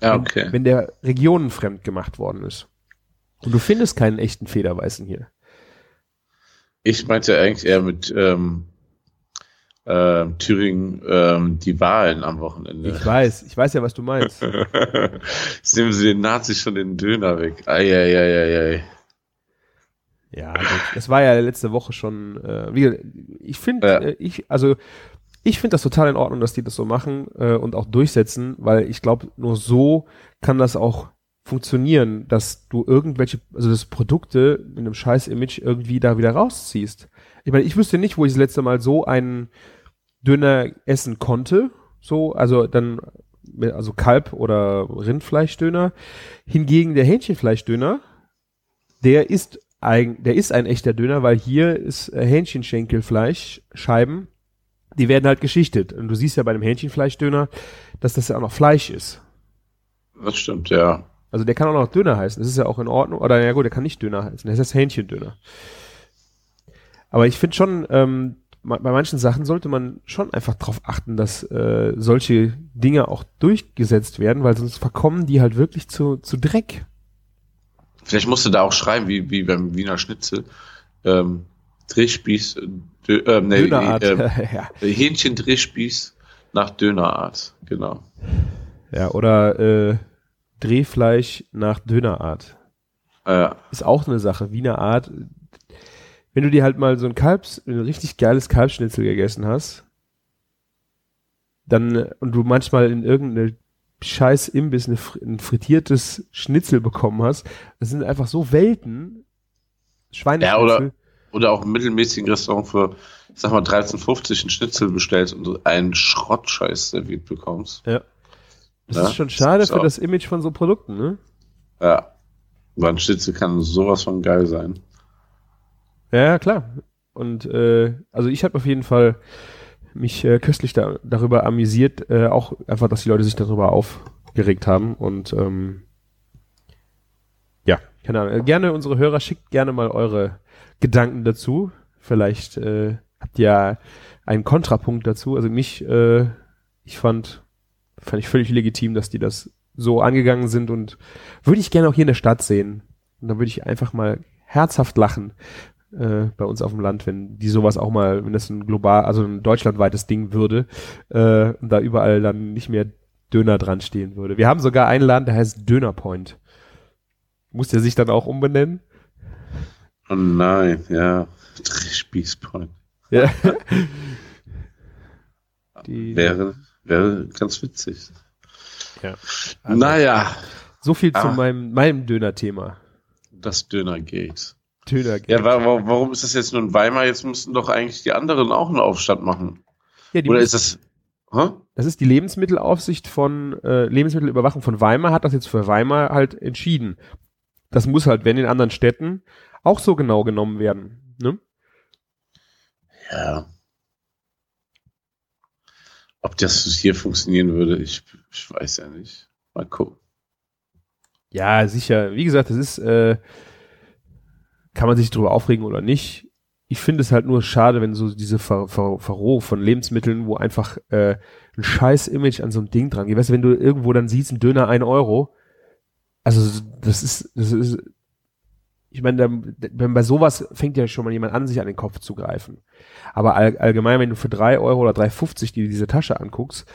S4: Ja, okay.
S1: Wenn, wenn der regionenfremd gemacht worden ist. Und du findest keinen echten Federweißen hier.
S4: Ich meinte eigentlich eher mit ähm, äh, Thüringen ähm, die Wahlen am Wochenende.
S1: Ich weiß, ich weiß ja, was du meinst.
S4: Jetzt nehmen sie den Nazis schon den Döner weg. Eieieiei.
S1: Ja, das war ja letzte Woche schon. Äh, wie, ich finde,
S4: Ja.
S1: äh, ich also ich finde das total in Ordnung, dass die das so machen äh, und auch durchsetzen, weil ich glaube, nur so kann das auch funktionieren, dass du irgendwelche, also das Produkte mit einem scheiß Image irgendwie da wieder rausziehst. Ich meine, ich wüsste nicht, wo ich das letzte Mal so einen Döner essen konnte, so, also dann, also Kalb- oder Rindfleischdöner. Hingegen der Hähnchenfleischdöner, der ist ein, der ist ein echter Döner, weil hier ist äh, Hähnchenschenkelfleisch, Scheiben, die werden halt geschichtet. Und du siehst ja bei dem Hähnchenfleischdöner, dass das ja auch noch Fleisch ist.
S4: Das stimmt, ja.
S1: Also der kann auch noch Döner heißen. Das ist ja auch in Ordnung. Oder ja gut, der kann nicht Döner heißen. Das heißt Hähnchendöner. Aber ich finde schon, ähm, bei manchen Sachen sollte man schon einfach darauf achten, dass äh, solche Dinge auch durchgesetzt werden, weil sonst verkommen die halt wirklich zu, zu Dreck.
S4: Vielleicht musst du da auch schreiben, wie, wie beim Wiener Schnitzel. Ähm, Drehspieß, äh, Dö, ähm, nee,
S1: Dönerart.
S4: ähm,
S1: ja.
S4: Hähnchen-Drehspieß nach Dönerart, genau.
S1: ja, oder äh, Drehfleisch nach Dönerart.
S4: Äh,
S1: ist auch eine Sache, Wiener Art. Wenn du dir halt mal so ein Kalbs, ein richtig geiles Kalbsschnitzel gegessen hast, dann, äh, und du manchmal in irgendeine scheiß Imbiss eine, ein frittiertes Schnitzel bekommen hast, das sind einfach so Welten. Schweineschnitzel.
S4: Ja, oder- oder auch im mittelmäßigen Restaurant für, ich sag mal, 13,50 einen Schnitzel bestellst und einen Schrottscheiß serviert bekommst.
S1: Ja. Das
S4: Ja,
S1: ist schon schade
S4: ist
S1: für das Image von so Produkten, ne?
S4: Ja. Weil ein Schnitzel kann sowas von geil sein.
S1: Ja, klar. Und äh, also ich habe auf jeden Fall mich äh, köstlich da, darüber amüsiert, äh, auch einfach, dass die Leute sich darüber aufgeregt haben. Und ähm, ja, keine Ahnung. Äh, Gerne unsere Hörer, schickt gerne mal eure Gedanken dazu. Vielleicht äh, habt ihr ja einen Kontrapunkt dazu. Also mich, äh, ich fand, fand ich völlig legitim, dass die das so angegangen sind und würde ich gerne auch hier in der Stadt sehen. Und dann würde ich einfach mal herzhaft lachen äh, bei uns auf dem Land, wenn die sowas auch mal, wenn das ein global, also ein deutschlandweites Ding würde äh, und da überall dann nicht mehr Döner dran stehen würde. Wir haben sogar einen Laden, der heißt Döner Point. Muss der sich dann auch umbenennen?
S4: Oh nein, ja. Drehspießpoint.
S1: Ja. Die-
S4: Wäre, wäre ganz witzig.
S1: Ja. Also,
S4: naja,
S1: So viel zu
S4: Ah.
S1: meinem, meinem Döner-Thema.
S4: das Döner geht.
S1: Döner
S4: Ja, wa wa warum ist das jetzt nur in Weimar? Jetzt müssten doch eigentlich die anderen auch einen Aufstand machen.
S1: ja,
S4: Oder ist das. Hä?
S1: Das ist die Lebensmittelaufsicht von äh, Lebensmittelüberwachung von Weimar hat das jetzt für Weimar halt entschieden. Das muss halt, wenn in anderen Städten auch so genau genommen werden. Ne?
S4: Ja. Ob das hier funktionieren würde, ich, ich weiß ja nicht. Mal gucken.
S1: Ja, sicher. Wie gesagt, das ist, äh, kann man sich drüber aufregen oder nicht. Ich finde es halt nur schade, wenn so diese Ver Ver Verroh von Lebensmitteln, wo einfach äh, ein scheiß Image an so einem Ding dran geht. Weißt du, wenn du irgendwo dann siehst, ein Döner ein Euro, also das ist, das ist, ich meine, wenn bei sowas fängt ja schon mal jemand an, sich an den Kopf zu greifen. Aber all, allgemein, wenn du für drei Euro oder 3,50 dir diese Tasche anguckst,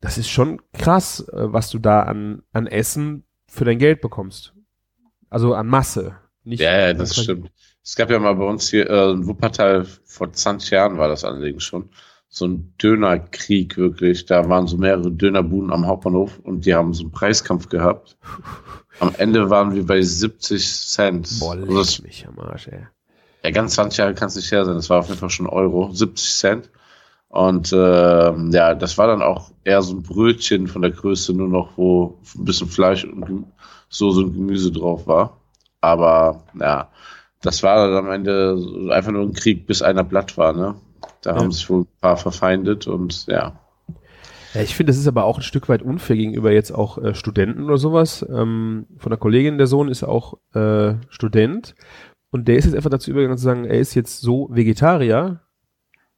S1: das ist schon krass, äh, was du da an, an Essen für dein Geld bekommst. Also an Masse. Nicht
S4: Ja, ja, das stimmt. Es gab ja mal bei uns hier äh, in Wuppertal, vor 20 Jahren war das allerdings schon, so ein Dönerkrieg wirklich. Da waren so mehrere Dönerbuden am Hauptbahnhof und die haben so einen Preiskampf gehabt. Am Ende waren wir bei 70 Cent.
S1: Boah,
S4: Also das,
S1: leck mich am Arsch, ey.
S4: ja, ganz 20 Jahre kann es nicht her sein. Das war auf jeden Fall schon Euro, 70 Cent. Und ähm, ja, das war dann auch eher so ein Brötchen von der Größe, nur noch, wo ein bisschen Fleisch und Gem- Soße und Gemüse drauf war. Aber ja, das war dann am Ende einfach nur ein Krieg, bis einer platt war, ne? Da
S1: Ja.
S4: haben sich wohl ein paar verfeindet und ja.
S1: Ja, ich finde, das ist aber auch ein Stück weit unfair gegenüber jetzt auch äh, Studenten oder sowas. Ähm, von der Kollegin, der Sohn ist auch äh, Student und der ist jetzt einfach dazu übergegangen zu sagen, er ist jetzt so Vegetarier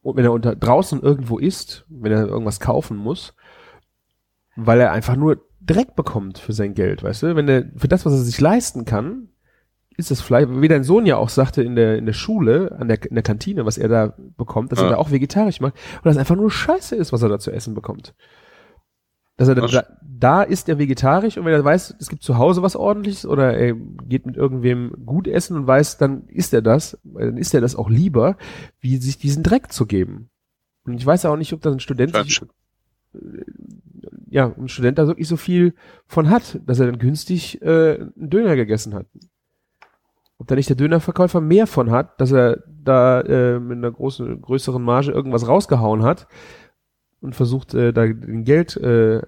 S1: und wenn er unter draußen irgendwo isst, wenn er irgendwas kaufen muss, weil er einfach nur Dreck bekommt für sein Geld, weißt du? Wenn er für das, was er sich leisten kann, ist das Fleisch, wie dein Sohn ja auch sagte in der in der Schule, an der in der Kantine, was er da bekommt, dass
S4: Ja.
S1: er da auch vegetarisch macht und das einfach nur Scheiße ist, was er da zu essen bekommt. Dass er da, da ist er vegetarisch und wenn er weiß, es gibt zu Hause was ordentliches oder er geht mit irgendwem gut essen und weiß, dann isst er das, dann isst er das auch lieber, wie sich diesen Dreck zu geben. Und ich weiß auch nicht, ob das ein Student sich, ja, ein Student da wirklich so viel von hat, dass er dann günstig äh, einen Döner gegessen hat. Ob da nicht der Dönerverkäufer mehr von hat, dass er da äh, mit einer großen, größeren Marge irgendwas rausgehauen hat und versucht, äh, da den Geld äh,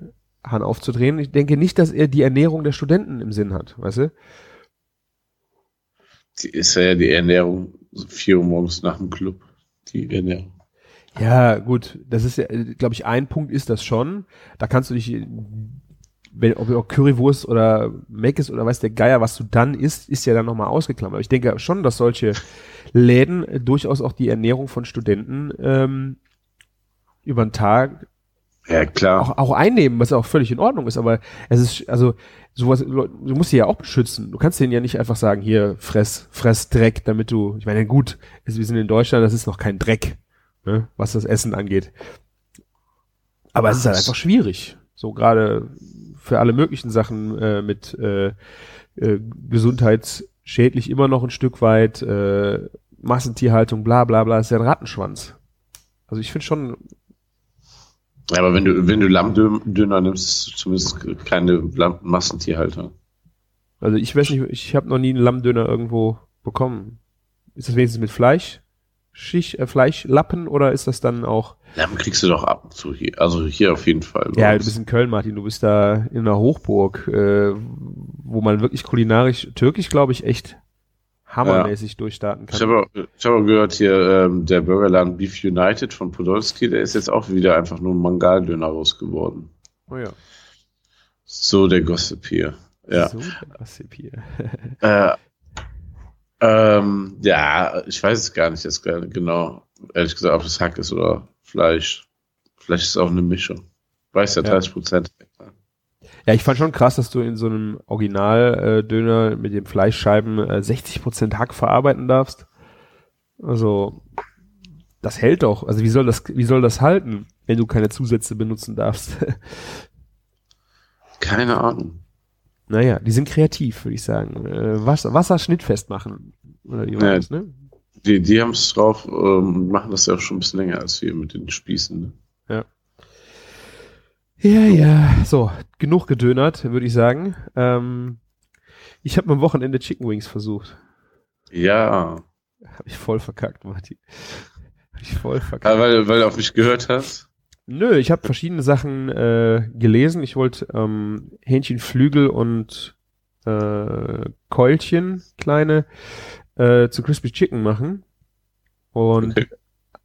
S1: aufzudrehen. Ich denke nicht, dass er die Ernährung der Studenten im Sinn hat, weißt du?
S4: Die ist ja die Ernährung so vier Uhr morgens nach dem Club. Die Ernährung.
S1: Ja, gut, das ist ja, glaube ich, ein Punkt ist das schon. Da kannst du dich, wenn, ob auch Currywurst oder Mc's oder weiß der Geier, was du dann isst, ist ja dann nochmal ausgeklammert. Aber ich denke schon, dass solche Läden durchaus auch die Ernährung von Studenten ähm, über den Tag
S4: Ja, klar.
S1: auch, auch einnehmen, was auch völlig in Ordnung ist, aber es ist, also, sowas, du musst sie ja auch beschützen. Du kannst denen ja nicht einfach sagen, hier, fress, fress Dreck, damit du, ich meine, gut, wir sind in Deutschland, das ist noch kein Dreck, ne, was das Essen angeht. Aber es ist halt einfach schwierig. So gerade für alle möglichen Sachen äh, mit äh, äh, gesundheitsschädlich immer noch ein Stück weit, äh, Massentierhaltung, bla bla bla, ist ja ein Rattenschwanz. Also ich finde schon,
S4: Ja, aber wenn du, wenn du Lammdöner nimmst, ist es zumindest keine Lamm- Massentierhalter.
S1: Also ich weiß nicht, ich habe noch nie einen Lammdöner irgendwo bekommen. Ist das wenigstens mit Fleisch? Schicht, äh, Fleischlappen oder ist das dann auch?
S4: Lamm kriegst du doch ab und zu hier. Also hier auf jeden Fall.
S1: Ja, du bist in Köln, Martin. Du bist da in einer Hochburg, äh, wo man wirklich kulinarisch, türkisch, glaube ich, echt hammermäßig durchstarten
S4: Ich
S1: kann.
S4: habe auch, ich habe auch gehört hier, ähm, der Burgerladen Beef United von Podolski, der ist jetzt auch wieder einfach nur ein Mangaldöner losgeworden.
S1: oh ja.
S4: So der Gossip hier. Ja.
S1: So, der Gossip hier.
S4: Äh, ähm, ja, ich weiß es gar nicht jetzt genau. Ehrlich gesagt, ob es Hack ist oder Fleisch. Vielleicht ist es auch eine Mischung. Weiß ja,
S1: Ja.
S4: 30 Prozent.
S1: Ja, ich fand schon krass, dass du in so einem Original-Döner mit den Fleischscheiben äh, 60% Hack verarbeiten darfst. Also, das hält doch. Also, wie soll das, wie soll das halten, wenn du keine Zusätze benutzen darfst?
S4: Keine Ahnung.
S1: naja, die sind kreativ, würde ich sagen. Äh, Wasser, Wasser schnittfest machen. Oder
S4: Ja.
S1: das, ne?
S4: Die, die haben es drauf, ähm, machen das ja auch schon ein bisschen länger als wir mit den Spießen. Ne?
S1: Ja, ja. So, genug gedönert, würde ich sagen. Ähm, ich habe am Wochenende Chicken Wings versucht.
S4: Ja,
S1: Habe ich voll verkackt, Martin. Hab ich voll verkackt.
S4: Ah, weil, weil du auf mich gehört hast.
S1: Nö, ich habe verschiedene Sachen äh, gelesen. Ich wollte ähm, Hähnchenflügel und äh, Keulchen, kleine, äh, zu Crispy Chicken machen. Und
S4: Okay.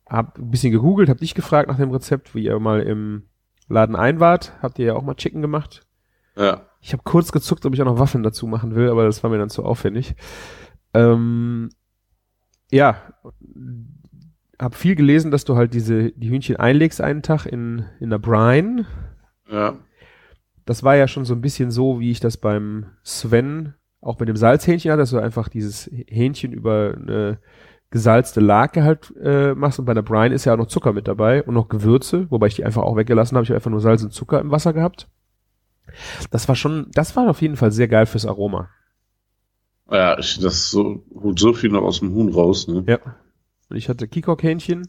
S1: hab ein bisschen gegoogelt, hab dich gefragt nach dem Rezept, wie ihr mal im Laden ein wart. Habt ihr ja auch mal Chicken gemacht?
S4: Ja.
S1: Ich habe kurz gezuckt, ob ich auch noch Waffeln dazu machen will, aber das war mir dann zu aufwendig. Ähm, ja, hab viel gelesen, dass du halt diese die Hühnchen einlegst einen Tag in in der Brine.
S4: Ja.
S1: Das war ja schon so ein bisschen so, wie ich das beim Sven auch mit dem Salzhähnchen hatte, dass du einfach dieses Hähnchen über eine gesalzte Lake halt äh, machst und bei der Brine ist ja auch noch Zucker mit dabei und noch Gewürze, wobei ich die einfach auch weggelassen habe. Ich habe einfach nur Salz und Zucker im Wasser gehabt. Das war schon, das war auf jeden Fall sehr geil fürs Aroma.
S4: Ja, ich, das so, holt so viel noch aus dem Huhn raus, ne?
S1: Ja. Und ich hatte Kikok-Hähnchen.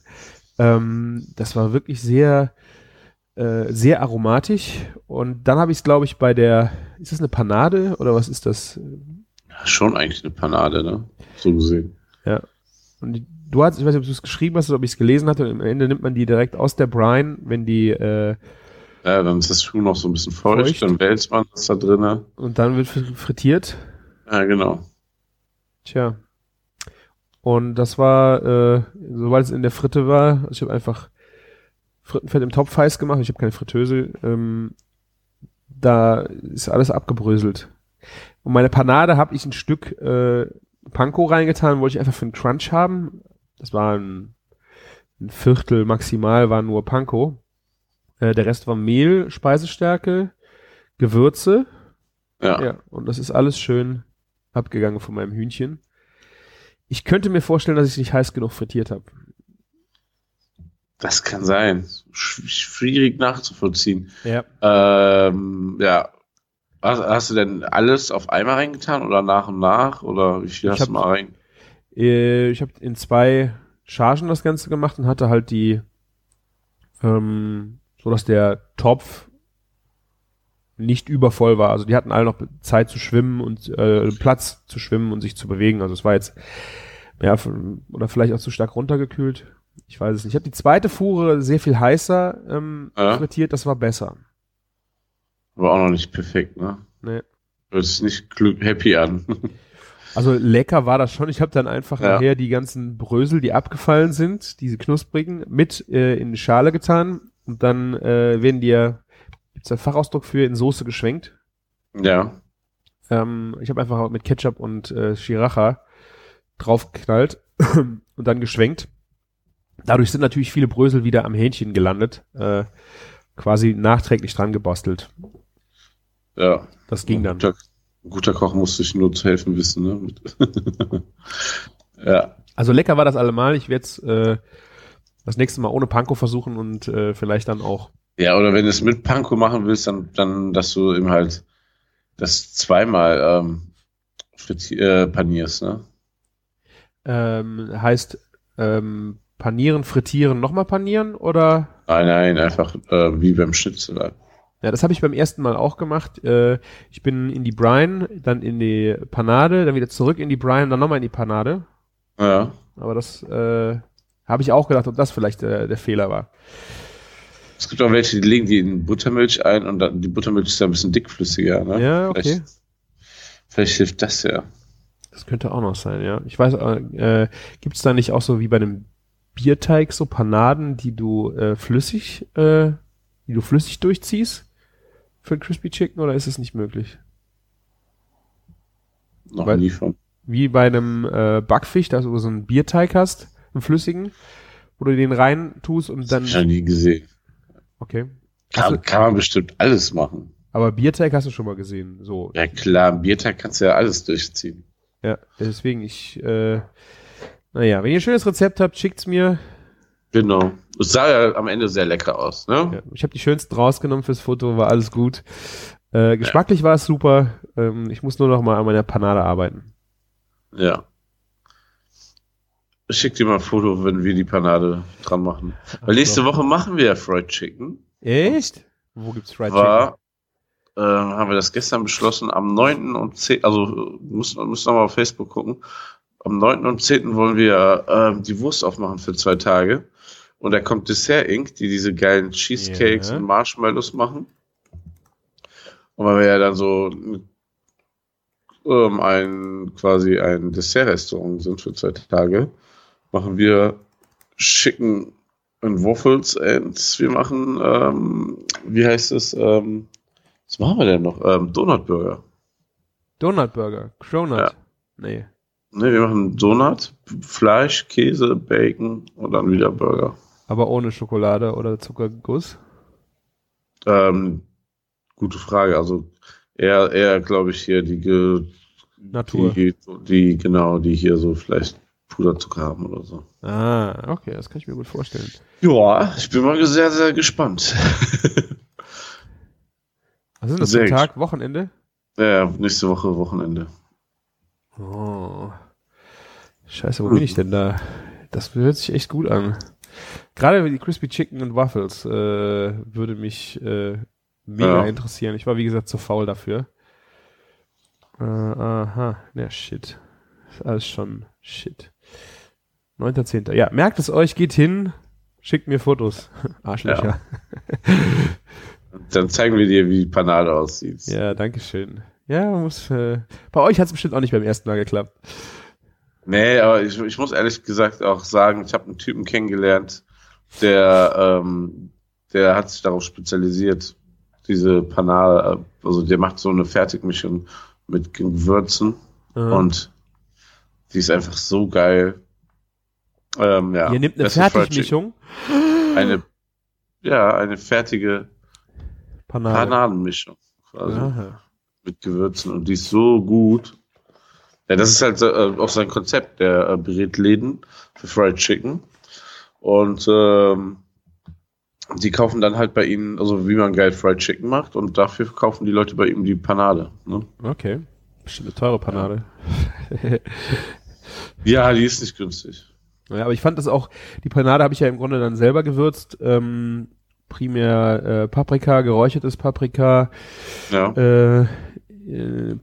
S1: Ähm, das war wirklich sehr, äh, sehr aromatisch. Und dann habe ich es, glaube ich, bei der, ist das eine Panade oder was ist das?
S4: Ja, schon eigentlich eine Panade, ne? So gesehen.
S1: Und die, du hast, ich weiß nicht, ob du es geschrieben hast oder ob ich es gelesen hatte, und am Ende nimmt man die direkt aus der Brine, wenn die, äh,
S4: Ja, dann ist das Huhn noch so ein bisschen feucht,
S1: Feucht.
S4: dann wälzt man das da drinne.
S1: und dann wird fr- frittiert.
S4: Ja, genau.
S1: Tja. Und das war, äh, sobald es in der Fritte war, ich habe einfach Frittenfett im Topf heiß gemacht, ich habe keine Fritteuse, ähm, da ist alles abgebröselt. Und meine Panade habe ich ein Stück äh, Panko reingetan, wollte ich einfach für einen Crunch haben. Das war ein, ein Viertel maximal, war nur Panko. Äh, der Rest war Mehl, Speisestärke, Gewürze.
S4: Ja.
S1: Ja, und das ist alles schön abgegangen von meinem Hühnchen. Ich könnte mir vorstellen, dass ich es nicht heiß genug frittiert habe.
S4: Das kann sein. Sch schwierig nachzuvollziehen.
S1: Ja.
S4: Ähm, ja. Hast, hast du denn alles auf einmal reingetan oder nach und nach? Oder wie viel
S1: Ich
S4: hast
S1: hab-
S4: du mal rein?
S1: Äh, ich habe in zwei Chargen das Ganze gemacht und hatte halt die, ähm, so dass der Topf nicht übervoll war. Also die hatten alle noch Zeit zu schwimmen und äh, Platz zu schwimmen und sich zu bewegen. Also es war jetzt ja oder vielleicht auch zu stark runtergekühlt. Ich weiß es nicht. Ich habe die zweite Fuhre sehr viel heißer ähm,
S4: Ja.
S1: frittiert. Das war besser.
S4: War auch noch nicht perfekt, ne?
S1: Nee.
S4: Hört sich nicht happy an.
S1: Also lecker war das schon. Ich habe dann einfach
S4: Ja.
S1: nachher die ganzen Brösel, die abgefallen sind, diese knusprigen, mit äh, in die Schale getan und dann äh, werden die ja, gibt's da Fachausdruck für, in Soße geschwenkt.
S4: ja.
S1: Ähm, ich habe einfach mit Ketchup und äh, Shiracha draufgeknallt und dann geschwenkt. Dadurch sind natürlich viele Brösel wieder am Hähnchen gelandet, äh, quasi nachträglich dran gebastelt.
S4: Ja.
S1: Das ging dann.
S4: Ein guter, ein guter Koch muss sich nur zu helfen wissen, ne? Ja.
S1: Also lecker war das allemal. Ich werde es äh, das nächste Mal ohne Panko versuchen und äh, vielleicht dann auch
S4: Ja, oder wenn du es mit Panko machen willst, dann, dann dass du eben halt das zweimal ähm, frittier, äh, panierst, ne?
S1: ähm, heißt ähm, panieren, frittieren, nochmal panieren oder?
S4: Nein, nein, einfach äh, wie beim Schnitzel. halt.
S1: Ja, das habe ich beim ersten Mal auch gemacht. Äh, ich bin in die Brine, dann in die Panade, dann wieder zurück in die Brine, dann nochmal in die Panade.
S4: Ja.
S1: Aber das äh, habe ich auch gedacht, ob das vielleicht der, der Fehler war.
S4: Es gibt auch welche, die legen die in Buttermilch ein und dann die Buttermilch ist ja ein bisschen dickflüssiger, ne?
S1: Ja, okay.
S4: Vielleicht, vielleicht hilft das ja.
S1: Das könnte auch noch sein, ja. Ich weiß, äh, gibt es da nicht auch so wie bei einem Bierteig so Panaden, die du äh, flüssig, äh, die du flüssig durchziehst für ein Crispy Chicken oder ist es nicht möglich?
S4: Noch
S1: Weil-
S4: nie von.
S1: Wie bei einem äh, Backfisch, da du so einen Bierteig hast, einen flüssigen, wo du den rein tust und dann,
S4: ich noch nie gesehen.
S1: okay.
S4: Kann,
S1: du,
S4: kann man bestimmt alles machen.
S1: aber Bierteig hast du schon mal gesehen, so.
S4: Ja klar, im Biertag kannst du ja alles durchziehen.
S1: Ja, deswegen ich, äh, naja, wenn ihr ein schönes Rezept habt, schickt's mir.
S4: Genau. Es sah ja am Ende sehr lecker aus, ne?
S1: Ja, ich habe die schönsten rausgenommen fürs Foto, war alles gut. Äh, geschmacklich war es super. Ähm, ich muss nur noch mal an meiner Panade arbeiten.
S4: Ja. Ich schick dir mal ein Foto, wenn wir die Panade dran machen. Weil nächste Woche machen wir ja Fried Chicken.
S1: Echt? Wo gibt's Fried
S4: war, äh, haben wir das gestern beschlossen, am 9. und 10. Also äh, müssen, müssen noch mal auf Facebook gucken. Am 9. und 10. wollen wir äh, die Wurst aufmachen für zwei Tage. Und da kommt Dessert Inc., die diese geilen Cheesecakes
S1: Ja.
S4: und Marshmallows machen. Und weil wir ja dann so ähm, ein quasi ein Dessertrestaurant sind für zwei Tage, machen wir Chicken and Waffles and wir machen, ähm, wie heißt es, ähm, was machen wir denn noch? Ähm, Donutburger.
S1: Donut Burger, Cronut.
S4: Ja.
S1: Nee.
S4: Ne, wir machen Donut, Fleisch, Käse, Bacon und dann wieder Burger.
S1: Aber ohne Schokolade oder Zuckerguss.
S4: Ähm, gute Frage. Also eher, eher glaube ich hier die, Ge-
S1: Natur.
S4: die, die, genau, die hier so vielleicht Puderzucker haben oder so.
S1: Ah, okay, das kann ich mir gut vorstellen.
S4: Ja, ich bin mal sehr, sehr gespannt.
S1: Was ist das für ein Tag? Wochenende?
S4: ja, nächste Woche Wochenende.
S1: Oh. Scheiße, wo bin ich denn da? Das hört sich echt gut an. Gerade die Crispy Chicken und Waffles äh, würde mich äh, mega
S4: Ja.
S1: interessieren. Ich war, wie gesagt, zu faul dafür. Äh, aha, ja, shit. Ist alles schon shit. 9.10. Ja, merkt es euch, geht hin, schickt mir Fotos. Arschlöcher.
S4: Dann zeigen wir dir, wie die Panade aussieht.
S1: Ja, danke schön. Ja, man muss, äh, bei euch hat es bestimmt auch nicht beim ersten Mal geklappt.
S4: Nee, aber ich, ich muss ehrlich gesagt auch sagen, ich habe einen Typen kennengelernt, der, ähm, der hat sich darauf spezialisiert, diese Panade, also der macht so eine Fertigmischung mit Gewürzen
S1: Mhm.
S4: und die ist einfach so geil. Ähm, ja,
S1: Ihr nimmt eine Fertigmischung.
S4: Eine, ja, eine fertige
S1: Panade.
S4: Panadenmischung quasi
S1: Aha.
S4: mit Gewürzen und die ist so gut. Ja, das ist halt äh, auch sein Konzept. Der äh, berät Läden für Fried Chicken und ähm, die kaufen dann halt bei ihnen, also wie man geil Fried Chicken macht und dafür kaufen die Leute bei ihm die Panade. Ne?
S1: Okay. Bestimmt eine teure Panade.
S4: Ja, die ist nicht günstig.
S1: Ja, aber ich fand das auch, die Panade habe ich ja im Grunde dann selber gewürzt. Ähm, primär äh, Paprika, geräuchertes Paprika,
S4: Ja.
S1: äh, äh,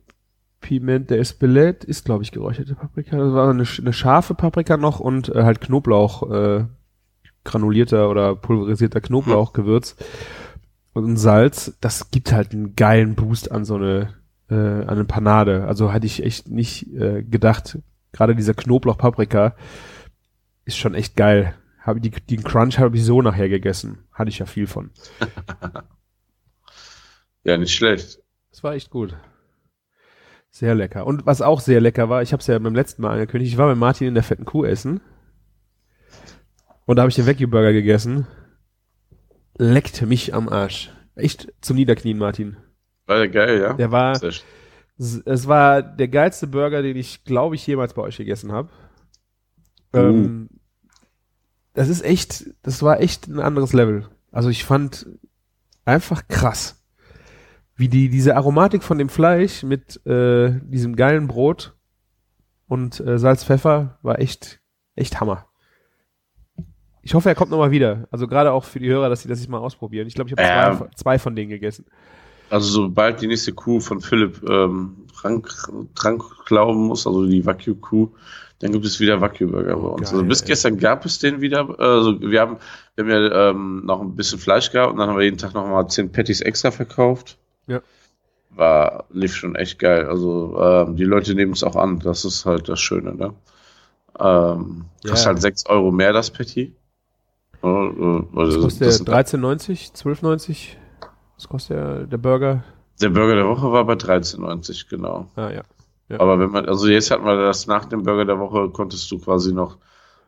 S1: Piment de Espelette ist, glaube ich, geräucherte Paprika. Das war eine, eine scharfe Paprika noch und äh, halt Knoblauch, äh, granulierter oder pulverisierter Knoblauchgewürz und Salz. Das gibt halt einen geilen Boost an so eine, äh, an eine Panade. Also hatte ich echt nicht äh, gedacht. Gerade dieser Knoblauch-Paprika ist schon echt geil. Habe die, den Crunch habe ich so nachher gegessen. Hatte ich ja viel von.
S4: Ja, nicht schlecht.
S1: Das war echt gut. Sehr lecker. Und was auch sehr lecker war, ich habe es ja beim letzten Mal angekündigt, ich war bei Martin in der fetten Kuh essen. Und da habe ich den Veggie Burger gegessen. Leckt mich am Arsch. Echt zum Niederknien, Martin.
S4: War der geil, ja?
S1: Der war, es war der geilste Burger, den ich, glaube ich, jemals bei euch gegessen habe. Ähm, das ist echt, das war echt ein anderes Level. Also ich fand einfach krass, wie die diese Aromatik von dem Fleisch mit äh, diesem geilen Brot und äh, Salz, Pfeffer war echt, echt Hammer. Ich hoffe, er kommt nochmal wieder. Also gerade auch für die Hörer, dass sie das mal ausprobieren. Ich glaube, ich habe
S4: Ähm.
S1: zwei, zwei von denen gegessen.
S4: Also sobald die nächste Kuh von Philipp ähm, Trank, Trank glauben muss, also die Wagyu-Kuh, dann gibt es wieder Wagyu-Burger bei uns.
S1: geil,
S4: also bis
S1: ey.
S4: gestern gab es den wieder. Also wir haben, wir haben ja ähm, noch ein bisschen Fleisch gehabt und dann haben wir jeden Tag noch mal 10 Patties extra verkauft.
S1: Ja.
S4: War, lief schon echt geil. Also ähm, die Leute nehmen es auch an. Das ist halt das Schöne, ne? Ähm,
S1: Ja.
S4: kostet halt 6 Euro mehr das Patty. Ja, äh,
S1: Was
S4: also
S1: kostet
S4: das
S1: der?
S4: sind-
S1: 13,90? 12,90? Was kostet der, der Burger?
S4: der Burger der Woche war bei 13,90, genau.
S1: Ah, ja. Ja.
S4: Aber wenn man, also jetzt hat man das nach dem Burger der Woche, konntest du quasi noch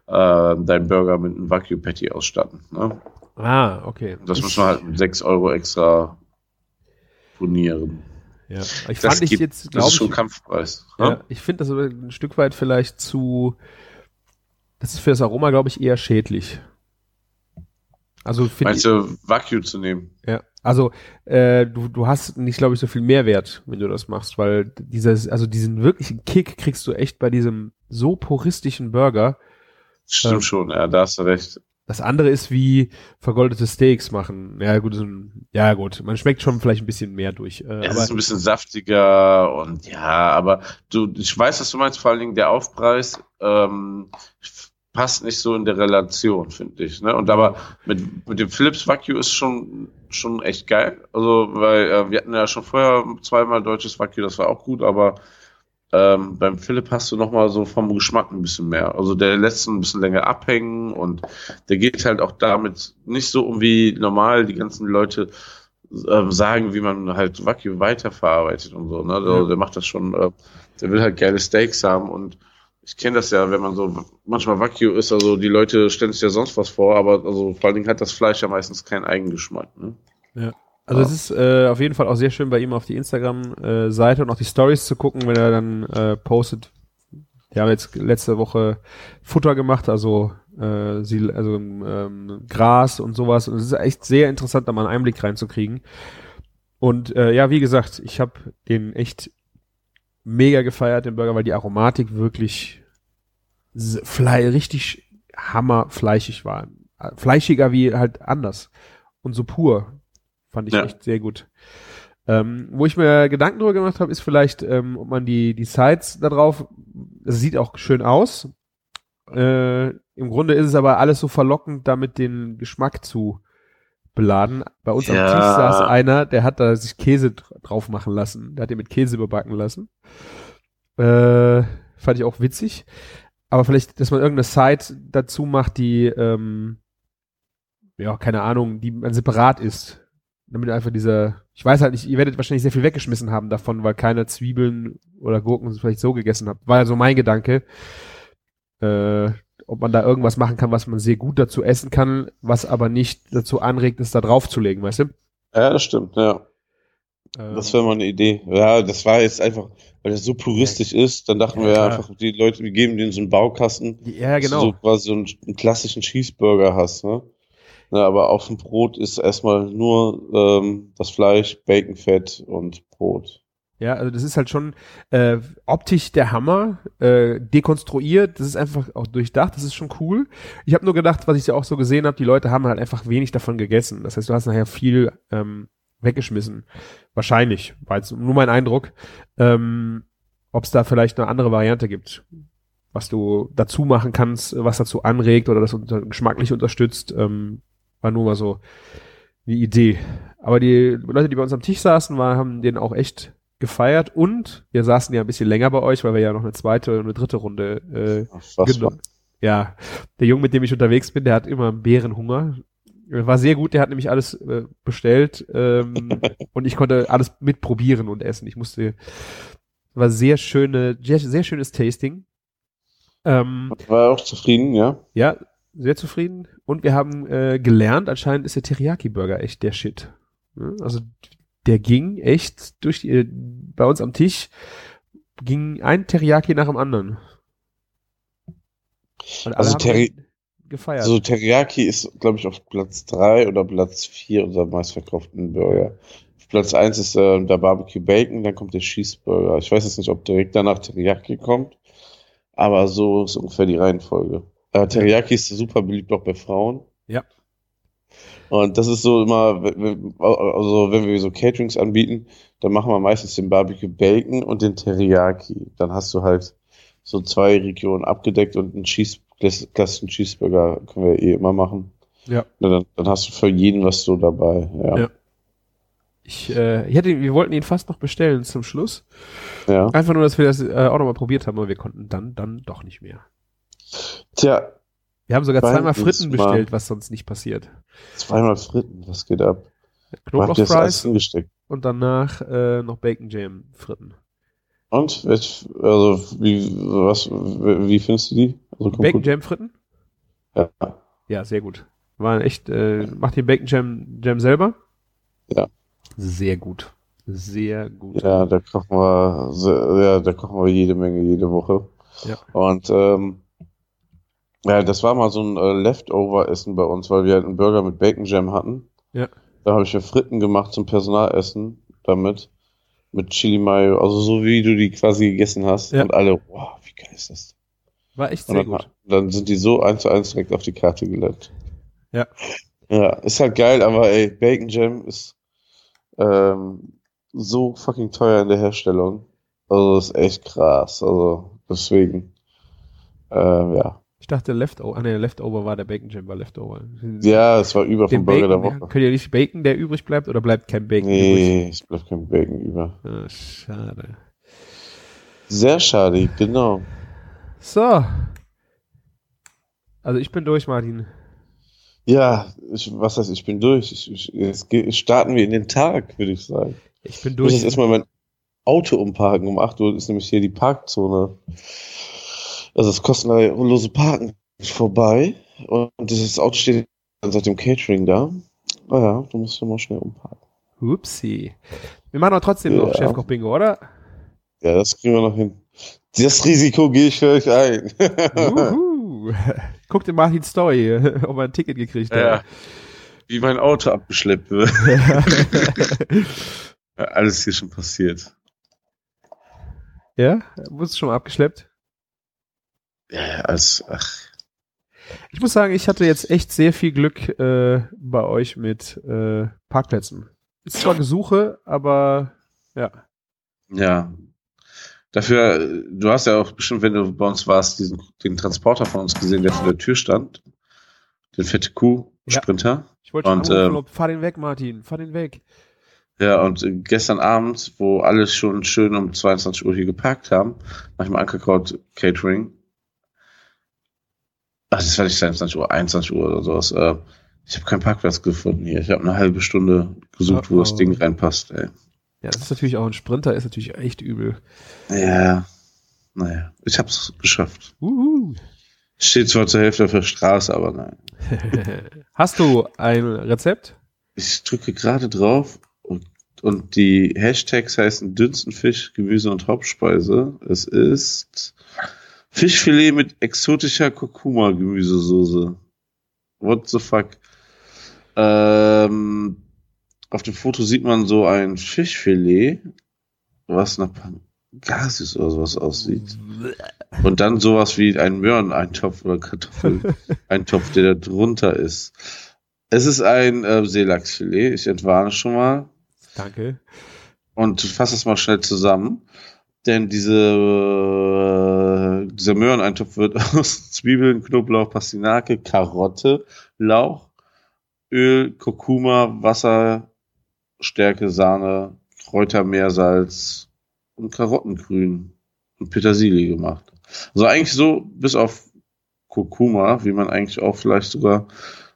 S4: äh, deinen Burger mit einem Wagyu Patty ausstatten. Ne?
S1: Ah, okay.
S4: Das
S1: ich,
S4: muss man halt mit 6 Euro extra bonieren.
S1: Ja. Ich
S4: Das,
S1: fand ich jetzt, glaube
S4: ist schon
S1: ich,
S4: Kampfpreis.
S1: ja,
S4: Ne?
S1: ich finde das ein Stück weit vielleicht zu, das ist für das Aroma, glaube ich, eher schädlich. Also
S4: Meinst
S1: ich,
S4: du, Wagyu zu nehmen?
S1: ja. Also äh, du, du hast nicht, glaube ich, so viel Mehrwert, wenn du das machst, weil dieses, also diesen wirklichen Kick kriegst du echt bei diesem so puristischen Burger.
S4: Stimmt
S1: Ähm,
S4: schon, ja, da hast du recht.
S1: Das andere ist wie vergoldete Steaks machen. Ja, gut, ein, ja gut, man schmeckt schon vielleicht ein bisschen mehr durch. Äh,
S4: Es
S1: aber
S4: ist ein bisschen saftiger und ja, aber du, ich weiß, was du meinst, vor allen Dingen der Aufpreis ähm, passt nicht so in der Relation, finde ich. Ne? Und aber mit, mit dem Philips Wagyu ist schon, schon echt geil. Also, weil äh, wir hatten ja schon vorher zweimal deutsches Wagyu, das war auch gut, aber ähm, beim Philipp hast du nochmal so vom Geschmack ein bisschen mehr. Also der lässt ein bisschen länger abhängen und der geht halt auch damit nicht so um wie normal die ganzen Leute ähm, sagen, wie man halt Wagyu weiterverarbeitet und so. Ne? Also
S1: Ja.
S4: Der macht das schon, äh, der will halt geile Steaks haben und ich kenne das ja, wenn man so manchmal Wagyu ist, also die Leute stellen sich ja sonst was vor, aber also vor allen Dingen hat das Fleisch ja meistens keinen Eigengeschmack. Ne?
S1: Also
S4: Ja.
S1: es ist äh, auf jeden Fall auch sehr schön bei ihm auf die Instagram-Seite und auch die Stories zu gucken, wenn er dann äh, postet. Wir haben jetzt letzte Woche Futter gemacht, also äh, sie, also ähm, Gras und sowas. Und es ist echt sehr interessant, da mal einen Einblick reinzukriegen. Und äh, ja, wie gesagt, ich habe den echt mega gefeiert, den Burger, weil die Aromatik wirklich Fle richtig hammerfleischig war. Fleischiger wie halt anders. Und so pur. Fand ich
S4: Ja.
S1: echt sehr gut. Ähm, wo ich mir Gedanken drüber gemacht habe, ist vielleicht, ähm, ob man die, die Sides da drauf, das sieht auch schön aus. Äh, Im Grunde ist es aber alles so verlockend, damit den Geschmack zu beladen. Bei uns am
S4: Ja.
S1: Tisch saß einer, der hat da sich Käse dr- drauf machen lassen. Der hat den mit Käse überbacken lassen. Äh, fand ich auch witzig. aber vielleicht, dass man irgendeine Site dazu macht, die, ähm, ja, keine Ahnung, die man separat ist. Damit einfach dieser, ich weiß halt nicht, ihr werdet wahrscheinlich sehr viel weggeschmissen haben davon, weil keiner Zwiebeln oder Gurken vielleicht so gegessen hat. War ja so mein Gedanke. Äh, ob man da irgendwas machen kann, was man sehr gut dazu essen kann, was aber nicht dazu anregt, es da drauf zu legen, weißt du?
S4: Ja, das stimmt, ja.
S1: Ähm,
S4: Das wäre mal eine Idee. Ja, das war jetzt einfach, weil das so puristisch ist, dann dachten
S1: Ja,
S4: wir ja einfach, die Leute, wir geben denen so einen Baukasten,
S1: ja,
S4: dass du
S1: genau.
S4: so quasi so einen, einen klassischen Cheeseburger hast, ne? Ja, aber auf dem Brot ist erstmal nur ähm, das Fleisch, Baconfett und Brot.
S1: Ja, also das ist halt schon äh, optisch der Hammer, äh, dekonstruiert, das ist einfach auch durchdacht, das ist schon cool. Ich habe nur gedacht, was ich ja auch so gesehen habe, die Leute haben halt einfach wenig davon gegessen. Das heißt, du hast nachher viel ähm, weggeschmissen. Wahrscheinlich, war jetzt nur mein Eindruck. Ähm, Ob es da vielleicht eine andere Variante gibt, was du dazu machen kannst, was dazu anregt oder das unter, geschmacklich unterstützt, ähm, war nur mal so eine Idee. Aber die Leute, die bei uns am Tisch saßen, war, haben den auch echt gefeiert und wir saßen ja ein bisschen länger bei euch, weil wir ja noch eine zweite und eine dritte Runde äh? Genau. Ja, der Junge, mit dem ich unterwegs bin, der hat immer Bärenhunger. War sehr gut, der hat nämlich alles äh, bestellt ähm, und ich konnte alles mitprobieren und essen. Ich musste, war sehr schöne, sehr, sehr schönes Tasting. Ähm,
S4: War auch zufrieden, ja?
S1: ja, sehr zufrieden. Und wir haben äh, gelernt, anscheinend ist der Teriyaki-Burger echt der Shit. Ne? Also der ging echt durch die, äh, bei uns am Tisch ging ein Teriyaki nach dem anderen.
S4: Also Teri-
S1: gefeiert.
S4: Also Teriyaki ist, glaube ich, auf Platz 3 oder Platz 4 unserer meistverkauften Burger. Auf Platz 1 ist äh, der Barbecue Bacon, dann kommt der Cheeseburger. Ich weiß jetzt nicht, ob direkt danach Teriyaki kommt, aber so ist ungefähr die Reihenfolge. Äh, Teriyaki ist super beliebt auch bei Frauen.
S1: Ja.
S4: Und das ist so immer, also wenn wir so Caterings anbieten, dann machen wir meistens den Barbecue Bacon und den Teriyaki. Dann hast du halt so zwei Regionen abgedeckt und einen Cheese, klassischen Cheeseburger können wir eh immer machen.
S1: Ja.
S4: Dann, dann hast du für jeden was so dabei. Ja.
S1: Ja. Ich, äh, ich hätte, wir wollten ihn fast noch bestellen zum Schluss.
S4: ja.
S1: Einfach nur, dass wir das äh, auch nochmal probiert haben, aber wir konnten dann, dann doch nicht mehr.
S4: Tja,
S1: Wir haben sogar zweimal Fritten bestellt, was sonst nicht passiert.
S4: zweimal Fritten, was geht ab?
S1: Knoblauchfries und danach äh, noch Bacon Jam Fritten.
S4: Und? Also, wie, was, wie findest du die? Also,
S1: Bacon
S4: gut.
S1: Jam Fritten?
S4: Ja.
S1: Ja, sehr gut. War echt, äh, macht ihr Bacon Jam, Jam selber?
S4: Ja.
S1: Sehr gut. Sehr gut.
S4: Ja, da kochen wir, ja, da kochen wir jede Menge jede Woche.
S1: Ja.
S4: Und ähm, ja, das war mal so ein äh, Leftover-Essen bei uns, weil wir halt einen Burger mit Bacon Jam hatten.
S1: Ja.
S4: Da habe ich mir Fritten gemacht zum Personalessen damit. Mit Chili Mayo, also so wie du die quasi gegessen hast.
S1: Ja.
S4: Und alle, wow, wie geil ist das?
S1: War echt sehr
S4: dann,
S1: gut.
S4: dann sind die so eins zu eins direkt auf die Karte gelandet.
S1: Ja.
S4: Ja, ist halt geil, aber ey, Bacon Jam ist ähm, so fucking teuer in der Herstellung. Also das ist echt krass. Also deswegen, ähm, ja.
S1: Ich dachte Leftover, ah nee, Leftover war der Bacon Jam, war Leftover.
S4: Ja, es war über vom Burger der Woche.
S1: könnt ihr nicht Bacon, der übrig bleibt, oder bleibt kein Bacon übrig?
S4: Nee, es bleibt kein Bacon über.
S1: Ah, schade.
S4: Sehr schade, genau.
S1: So. Also ich bin durch, Martin.
S4: Ja, ich, was heißt, ich bin durch. Ich, ich, jetzt starten wir in den Tag, würde ich sagen.
S1: Ich bin
S4: Ich muss
S1: durch.
S4: jetzt erstmal mein Auto umparken. Um 8 Uhr ist nämlich hier die Parkzone. Also das kostenlose Parken ist vorbei. Und das Auto steht seit dem Catering da. Naja, du musst ja mal schnell umparken.
S1: Upsi. Wir machen aber trotzdem noch
S4: Ja.
S1: Chefkoch Bingo, oder?
S4: Ja, das kriegen wir noch hin. Das Risiko gehe ich für euch ein.
S1: Uhu. Guck dir Martins Story, ob er ein Ticket gekriegt
S4: ja.
S1: hat.
S4: Wie mein Auto abgeschleppt wird. Ja, Alles hier schon passiert.
S1: ja? Wurdest du schon mal abgeschleppt?
S4: Ja, als, ach,
S1: Ich muss sagen, ich hatte jetzt echt sehr viel Glück äh, bei euch mit äh, Parkplätzen. Ist zwar Gesuche, aber ja.
S4: Ja. Dafür, äh, du hast ja auch bestimmt, wenn du bei uns warst, diesen, den Transporter von uns gesehen, der vor der Tür stand. Den fette Kuh,
S1: Ja.
S4: Sprinter.
S1: Ich wollte schon
S4: Und,
S1: anrufen,
S4: ähm,
S1: ob, fahr den weg, Martin, fahr den weg.
S4: Ja, und äh, gestern Abend, wo alle schon schön um 22 Uhr hier geparkt haben, nach dem Ankerkraut Catering, das war nicht 22 Uhr, 21 Uhr oder sowas. Äh, ich habe keinen Parkplatz gefunden hier. Ich habe eine halbe Stunde gesucht,
S1: Oh,
S4: wo das
S1: oh.
S4: Ding reinpasst. Ey.
S1: Ja, das ist natürlich auch ein Sprinter, ist natürlich echt übel.
S4: Ja, naja, ich habe es geschafft.
S1: Uhu.
S4: Steht zwar zur Hälfte auf der Straße, aber nein.
S1: Hast du ein Rezept?
S4: Ich drücke gerade drauf und, und die Hashtags heißen Dünstenfisch, Gemüse und Hauptspeise. Es ist Fischfilet mit exotischer Kurkuma-Gemüsesoße. What the fuck? Ähm, auf dem Foto sieht man so ein Fischfilet, was nach Pangasius oder sowas aussieht. Und dann sowas wie ein Möhreneintopf oder Kartoffeleintopf, der da drunter ist. Es ist ein äh, Seelachsfilet, ich entwarne schon mal
S1: Danke.
S4: und fasse es mal schnell zusammen. Denn diese, äh, dieser Möhreneintopf wird aus Zwiebeln, Knoblauch, Pastinake, Karotte, Lauch, Öl, Kurkuma, Wasser, Stärke, Sahne, Kräuter, Meersalz und Karottengrün und Petersilie gemacht. Also eigentlich so, bis auf Kurkuma, wie man eigentlich auch vielleicht sogar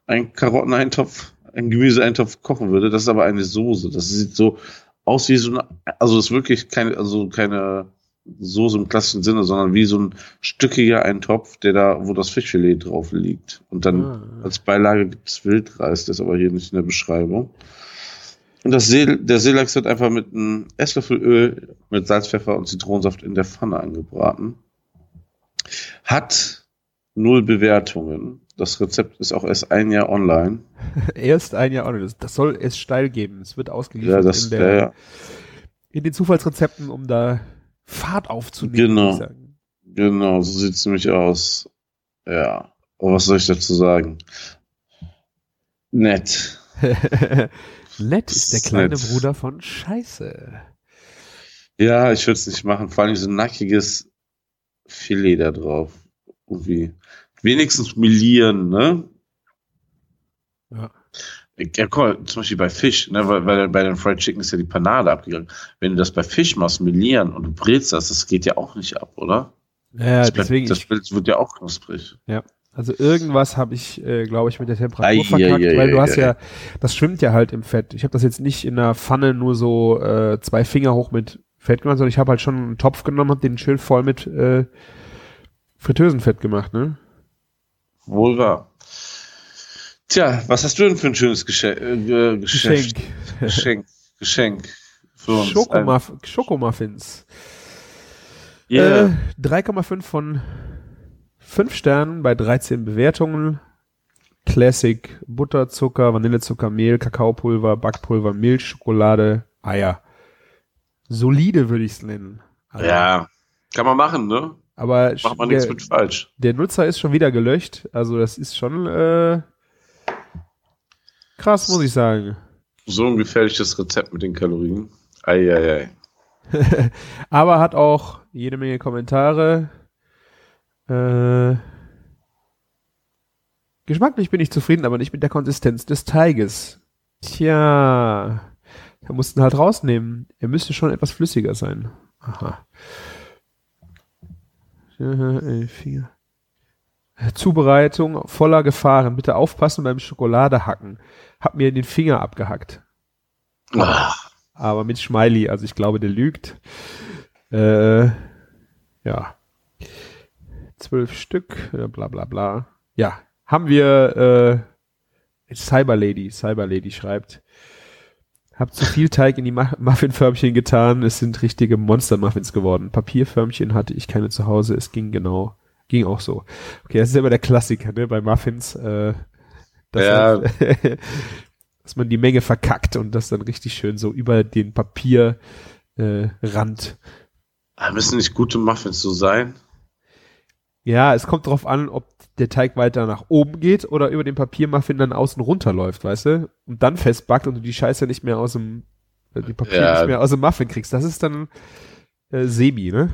S4: einen Karotteneintopf, einen Gemüseeintopf kochen würde. Das ist aber eine Soße. Das sieht so aus wie so eine, also ist wirklich keine, also keine Soße im klassischen Sinne, sondern wie so ein stückiger Eintopf, der da, wo das Fischfilet drauf liegt. Und dann
S1: Ah.
S4: als Beilage gibt es Wildreis, das ist aber hier nicht in der Beschreibung. Und das See, der Seelachs wird einfach mit einem Esslöffel Öl mit Salz, Pfeffer und Zitronensaft in der Pfanne angebraten. Hat null Bewertungen. Das Rezept ist auch erst ein Jahr online.
S1: Erst ein Jahr online. Das, das soll es steil geben. Es wird ausgeliefert
S4: Ja, das,
S1: in, der,
S4: ja, ja.
S1: in den Zufallsrezepten, um da Fahrt aufzunehmen.
S4: Genau. Genau, so sieht's nämlich aus. Ja. Und was soll ich dazu sagen? Nett.
S1: Nett ist der kleine
S4: Nett.
S1: Bruder von Scheiße.
S4: Ja, ich würde es nicht machen. Vor allem so ein nackiges Filet da drauf. Irgendwie. Wenigstens milieren, ne?
S1: Ja.
S4: Ja, guck mal, zum Beispiel bei Fisch, ne, weil, weil bei den Fried Chicken ist ja die Panade abgegangen. Wenn du das bei Fisch machst, milieren und du brätst das, das geht ja auch nicht ab, oder?
S1: Ja,
S4: das, bleibt-
S1: deswegen.
S4: das
S1: Ich,
S4: wird ja auch knusprig.
S1: also irgendwas habe ich, äh, glaube ich, mit der Temperatur
S4: ei,
S1: weil du hast ja, das schwimmt ja halt im Fett. Ich habe das jetzt nicht in der Pfanne nur so äh, zwei Finger hoch mit Fett gemacht, sondern ich habe halt schon einen Topf genommen, hab den schön voll mit äh, Fritteusenfett gemacht, ne?
S4: Wohl wahr. Tja, was hast du denn für ein schönes Geschenk? Äh?
S1: Geschenk.
S4: Geschenk. Geschenk. Für uns.
S1: Schokomuff Schokomuffins.
S4: Yeah.
S1: Äh, 3,5 von 5 Sternen bei 13 Bewertungen. Classic, Butterzucker, Vanillezucker, Mehl, Kakaopulver, Backpulver, Milch, Schokolade, Eier. Solide würde ich es nennen. Also,
S4: ja. Kann man machen, ne?
S1: Aber
S4: Macht man
S1: der,
S4: nichts mit falsch.
S1: der Nutzer ist schon wieder gelöscht. Also das ist schon äh, krass, muss ich sagen.
S4: So ein gefährliches Rezept mit den Kalorien. Eieiei.
S1: Aber hat auch jede Menge Kommentare. Äh, geschmacklich bin ich zufrieden, aber nicht mit der Konsistenz des Teiges. Tja, da mussten halt rausnehmen. Er müsste schon etwas flüssiger sein. Aha. Vier. Zubereitung voller Gefahren. Bitte aufpassen beim Schokoladehacken. Hab mir den Finger abgehackt
S4: Ah,
S1: aber mit Smiley, also ich glaube, der lügt. Äh, ja. Zwölf Stück, äh, bla bla bla. Ja, haben wir äh, Cyber Lady, Cyber Lady schreibt. Hab zu viel Teig in die Mu- Muffinförmchen getan, es sind richtige Monster-Muffins geworden. Papierförmchen hatte ich keine zu Hause, es ging genau, ging auch so. Okay, das ist ja immer der Klassiker, ne, bei Muffins, äh, dass,
S4: Ja.
S1: halt, dass man die Menge verkackt und das dann richtig schön so über den Papierrand äh, Rand
S4: Ah, müssen nicht gute Muffins so sein?
S1: Ja, es kommt drauf an, ob der Teig weiter nach oben geht oder über den Papiermuffin dann außen runterläuft, weißt du? Und dann festbackt und du die Scheiße nicht mehr aus dem, äh, die Papier
S4: Ja.
S1: nicht mehr aus dem Muffin kriegst. Das ist dann äh, Semi, ne?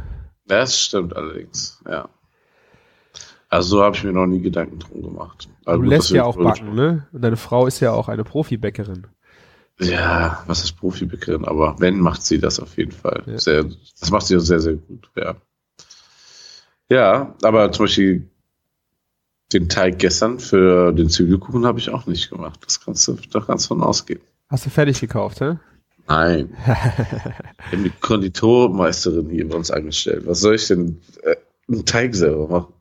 S4: Das stimmt allerdings, ja. Also so habe ich mir noch nie Gedanken drum gemacht. Aber
S1: Du
S4: gut,
S1: lässt ja auch backen, ne? Und deine Frau ist ja auch eine Profibäckerin.
S4: Ja, was ist Profibäckerin? Aber wenn, macht sie das auf jeden Fall.
S1: Ja.
S4: Sehr, das macht sie sehr, sehr gut, ja. Ja, aber zum Beispiel Den Teig gestern für den Zwiebelkuchen habe ich auch nicht gemacht. Das kannst du doch ganz von ausgehen.
S1: Hast du fertig gekauft, hä?
S4: Nein. Wir haben die Konditormeisterin hier bei uns angestellt. Was soll ich denn äh, einen Teig selber machen?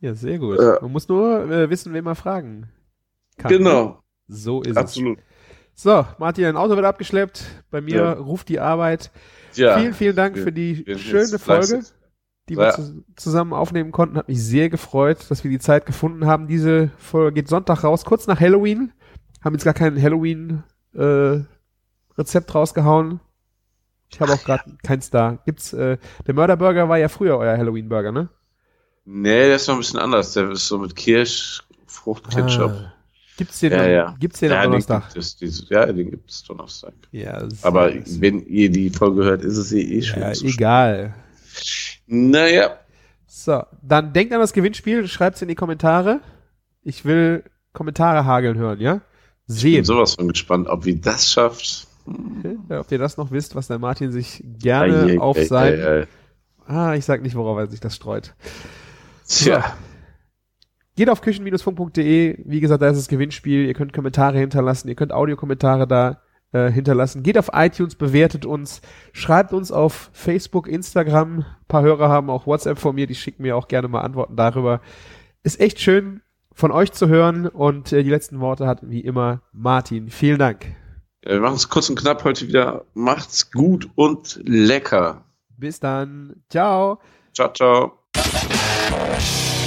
S1: Ja, sehr gut.
S4: Ja.
S1: Man muss nur äh, wissen, wen man fragen kann.
S4: Genau,
S1: So ist
S4: absolut.
S1: es. So, Martin, dein Auto wird abgeschleppt. Bei mir
S4: Ja.
S1: ruft die Arbeit.
S4: Ja,
S1: vielen, vielen Dank
S4: wir-
S1: für die schöne Folge, die wir
S4: Ja.
S1: zu, zusammen aufnehmen konnten. Hat mich sehr gefreut, dass wir die Zeit gefunden haben. Diese Folge geht Sonntag raus, kurz nach Halloween. Haben jetzt gar kein Halloween äh, Rezept rausgehauen. Ich habe auch gerade keins da. Gibt's äh, der Mörderburger war ja früher euer Halloween Burger, ne?
S4: Nee, der ist noch ein bisschen anders. Der ist so mit Kirsch, Fruchtketchup.
S1: Ah. Gibt's den,
S4: Ja,
S1: am-
S4: ja.
S1: Gibt's den
S4: ja,
S1: am
S4: den
S1: Donnerstag?
S4: es, dieses, ja, den gibt es Donnerstag.
S1: Ja,
S4: Aber wenn ihr die Folge hört, ist es eh, eh schon.
S1: ja, egal.
S4: Naja,
S1: So, dann denkt an das Gewinnspiel, schreibt's in die Kommentare. Ich will Kommentare hageln hören, ja?
S4: ich bin
S1: Sehen.
S4: sowas von gespannt, ob wir das schafft.
S1: Ja, ob ihr das noch wisst, was der Martin sich gerne
S4: Ei, ei,
S1: auf
S4: ei,
S1: sein.
S4: ei, ei.
S1: Ah, ich sag nicht, worauf er sich das streut.
S4: Tja,
S1: Geht auf küchen-funk.de. Wie gesagt, da ist das Gewinnspiel. Ihr könnt Kommentare hinterlassen. Ihr könnt Audiokommentare da äh, hinterlassen. Geht auf iTunes, bewertet uns. Schreibt uns auf Facebook, Instagram. Ein paar Hörer haben auch WhatsApp von mir. Die schicken mir auch gerne mal Antworten darüber. Ist echt schön von euch zu hören. Und äh, die letzten Worte hat wie immer Martin. Vielen Dank.
S4: Ja, wir machen es kurz und knapp heute wieder. Macht's gut und lecker.
S1: Bis dann. Ciao.
S4: Ciao, ciao. Thank you.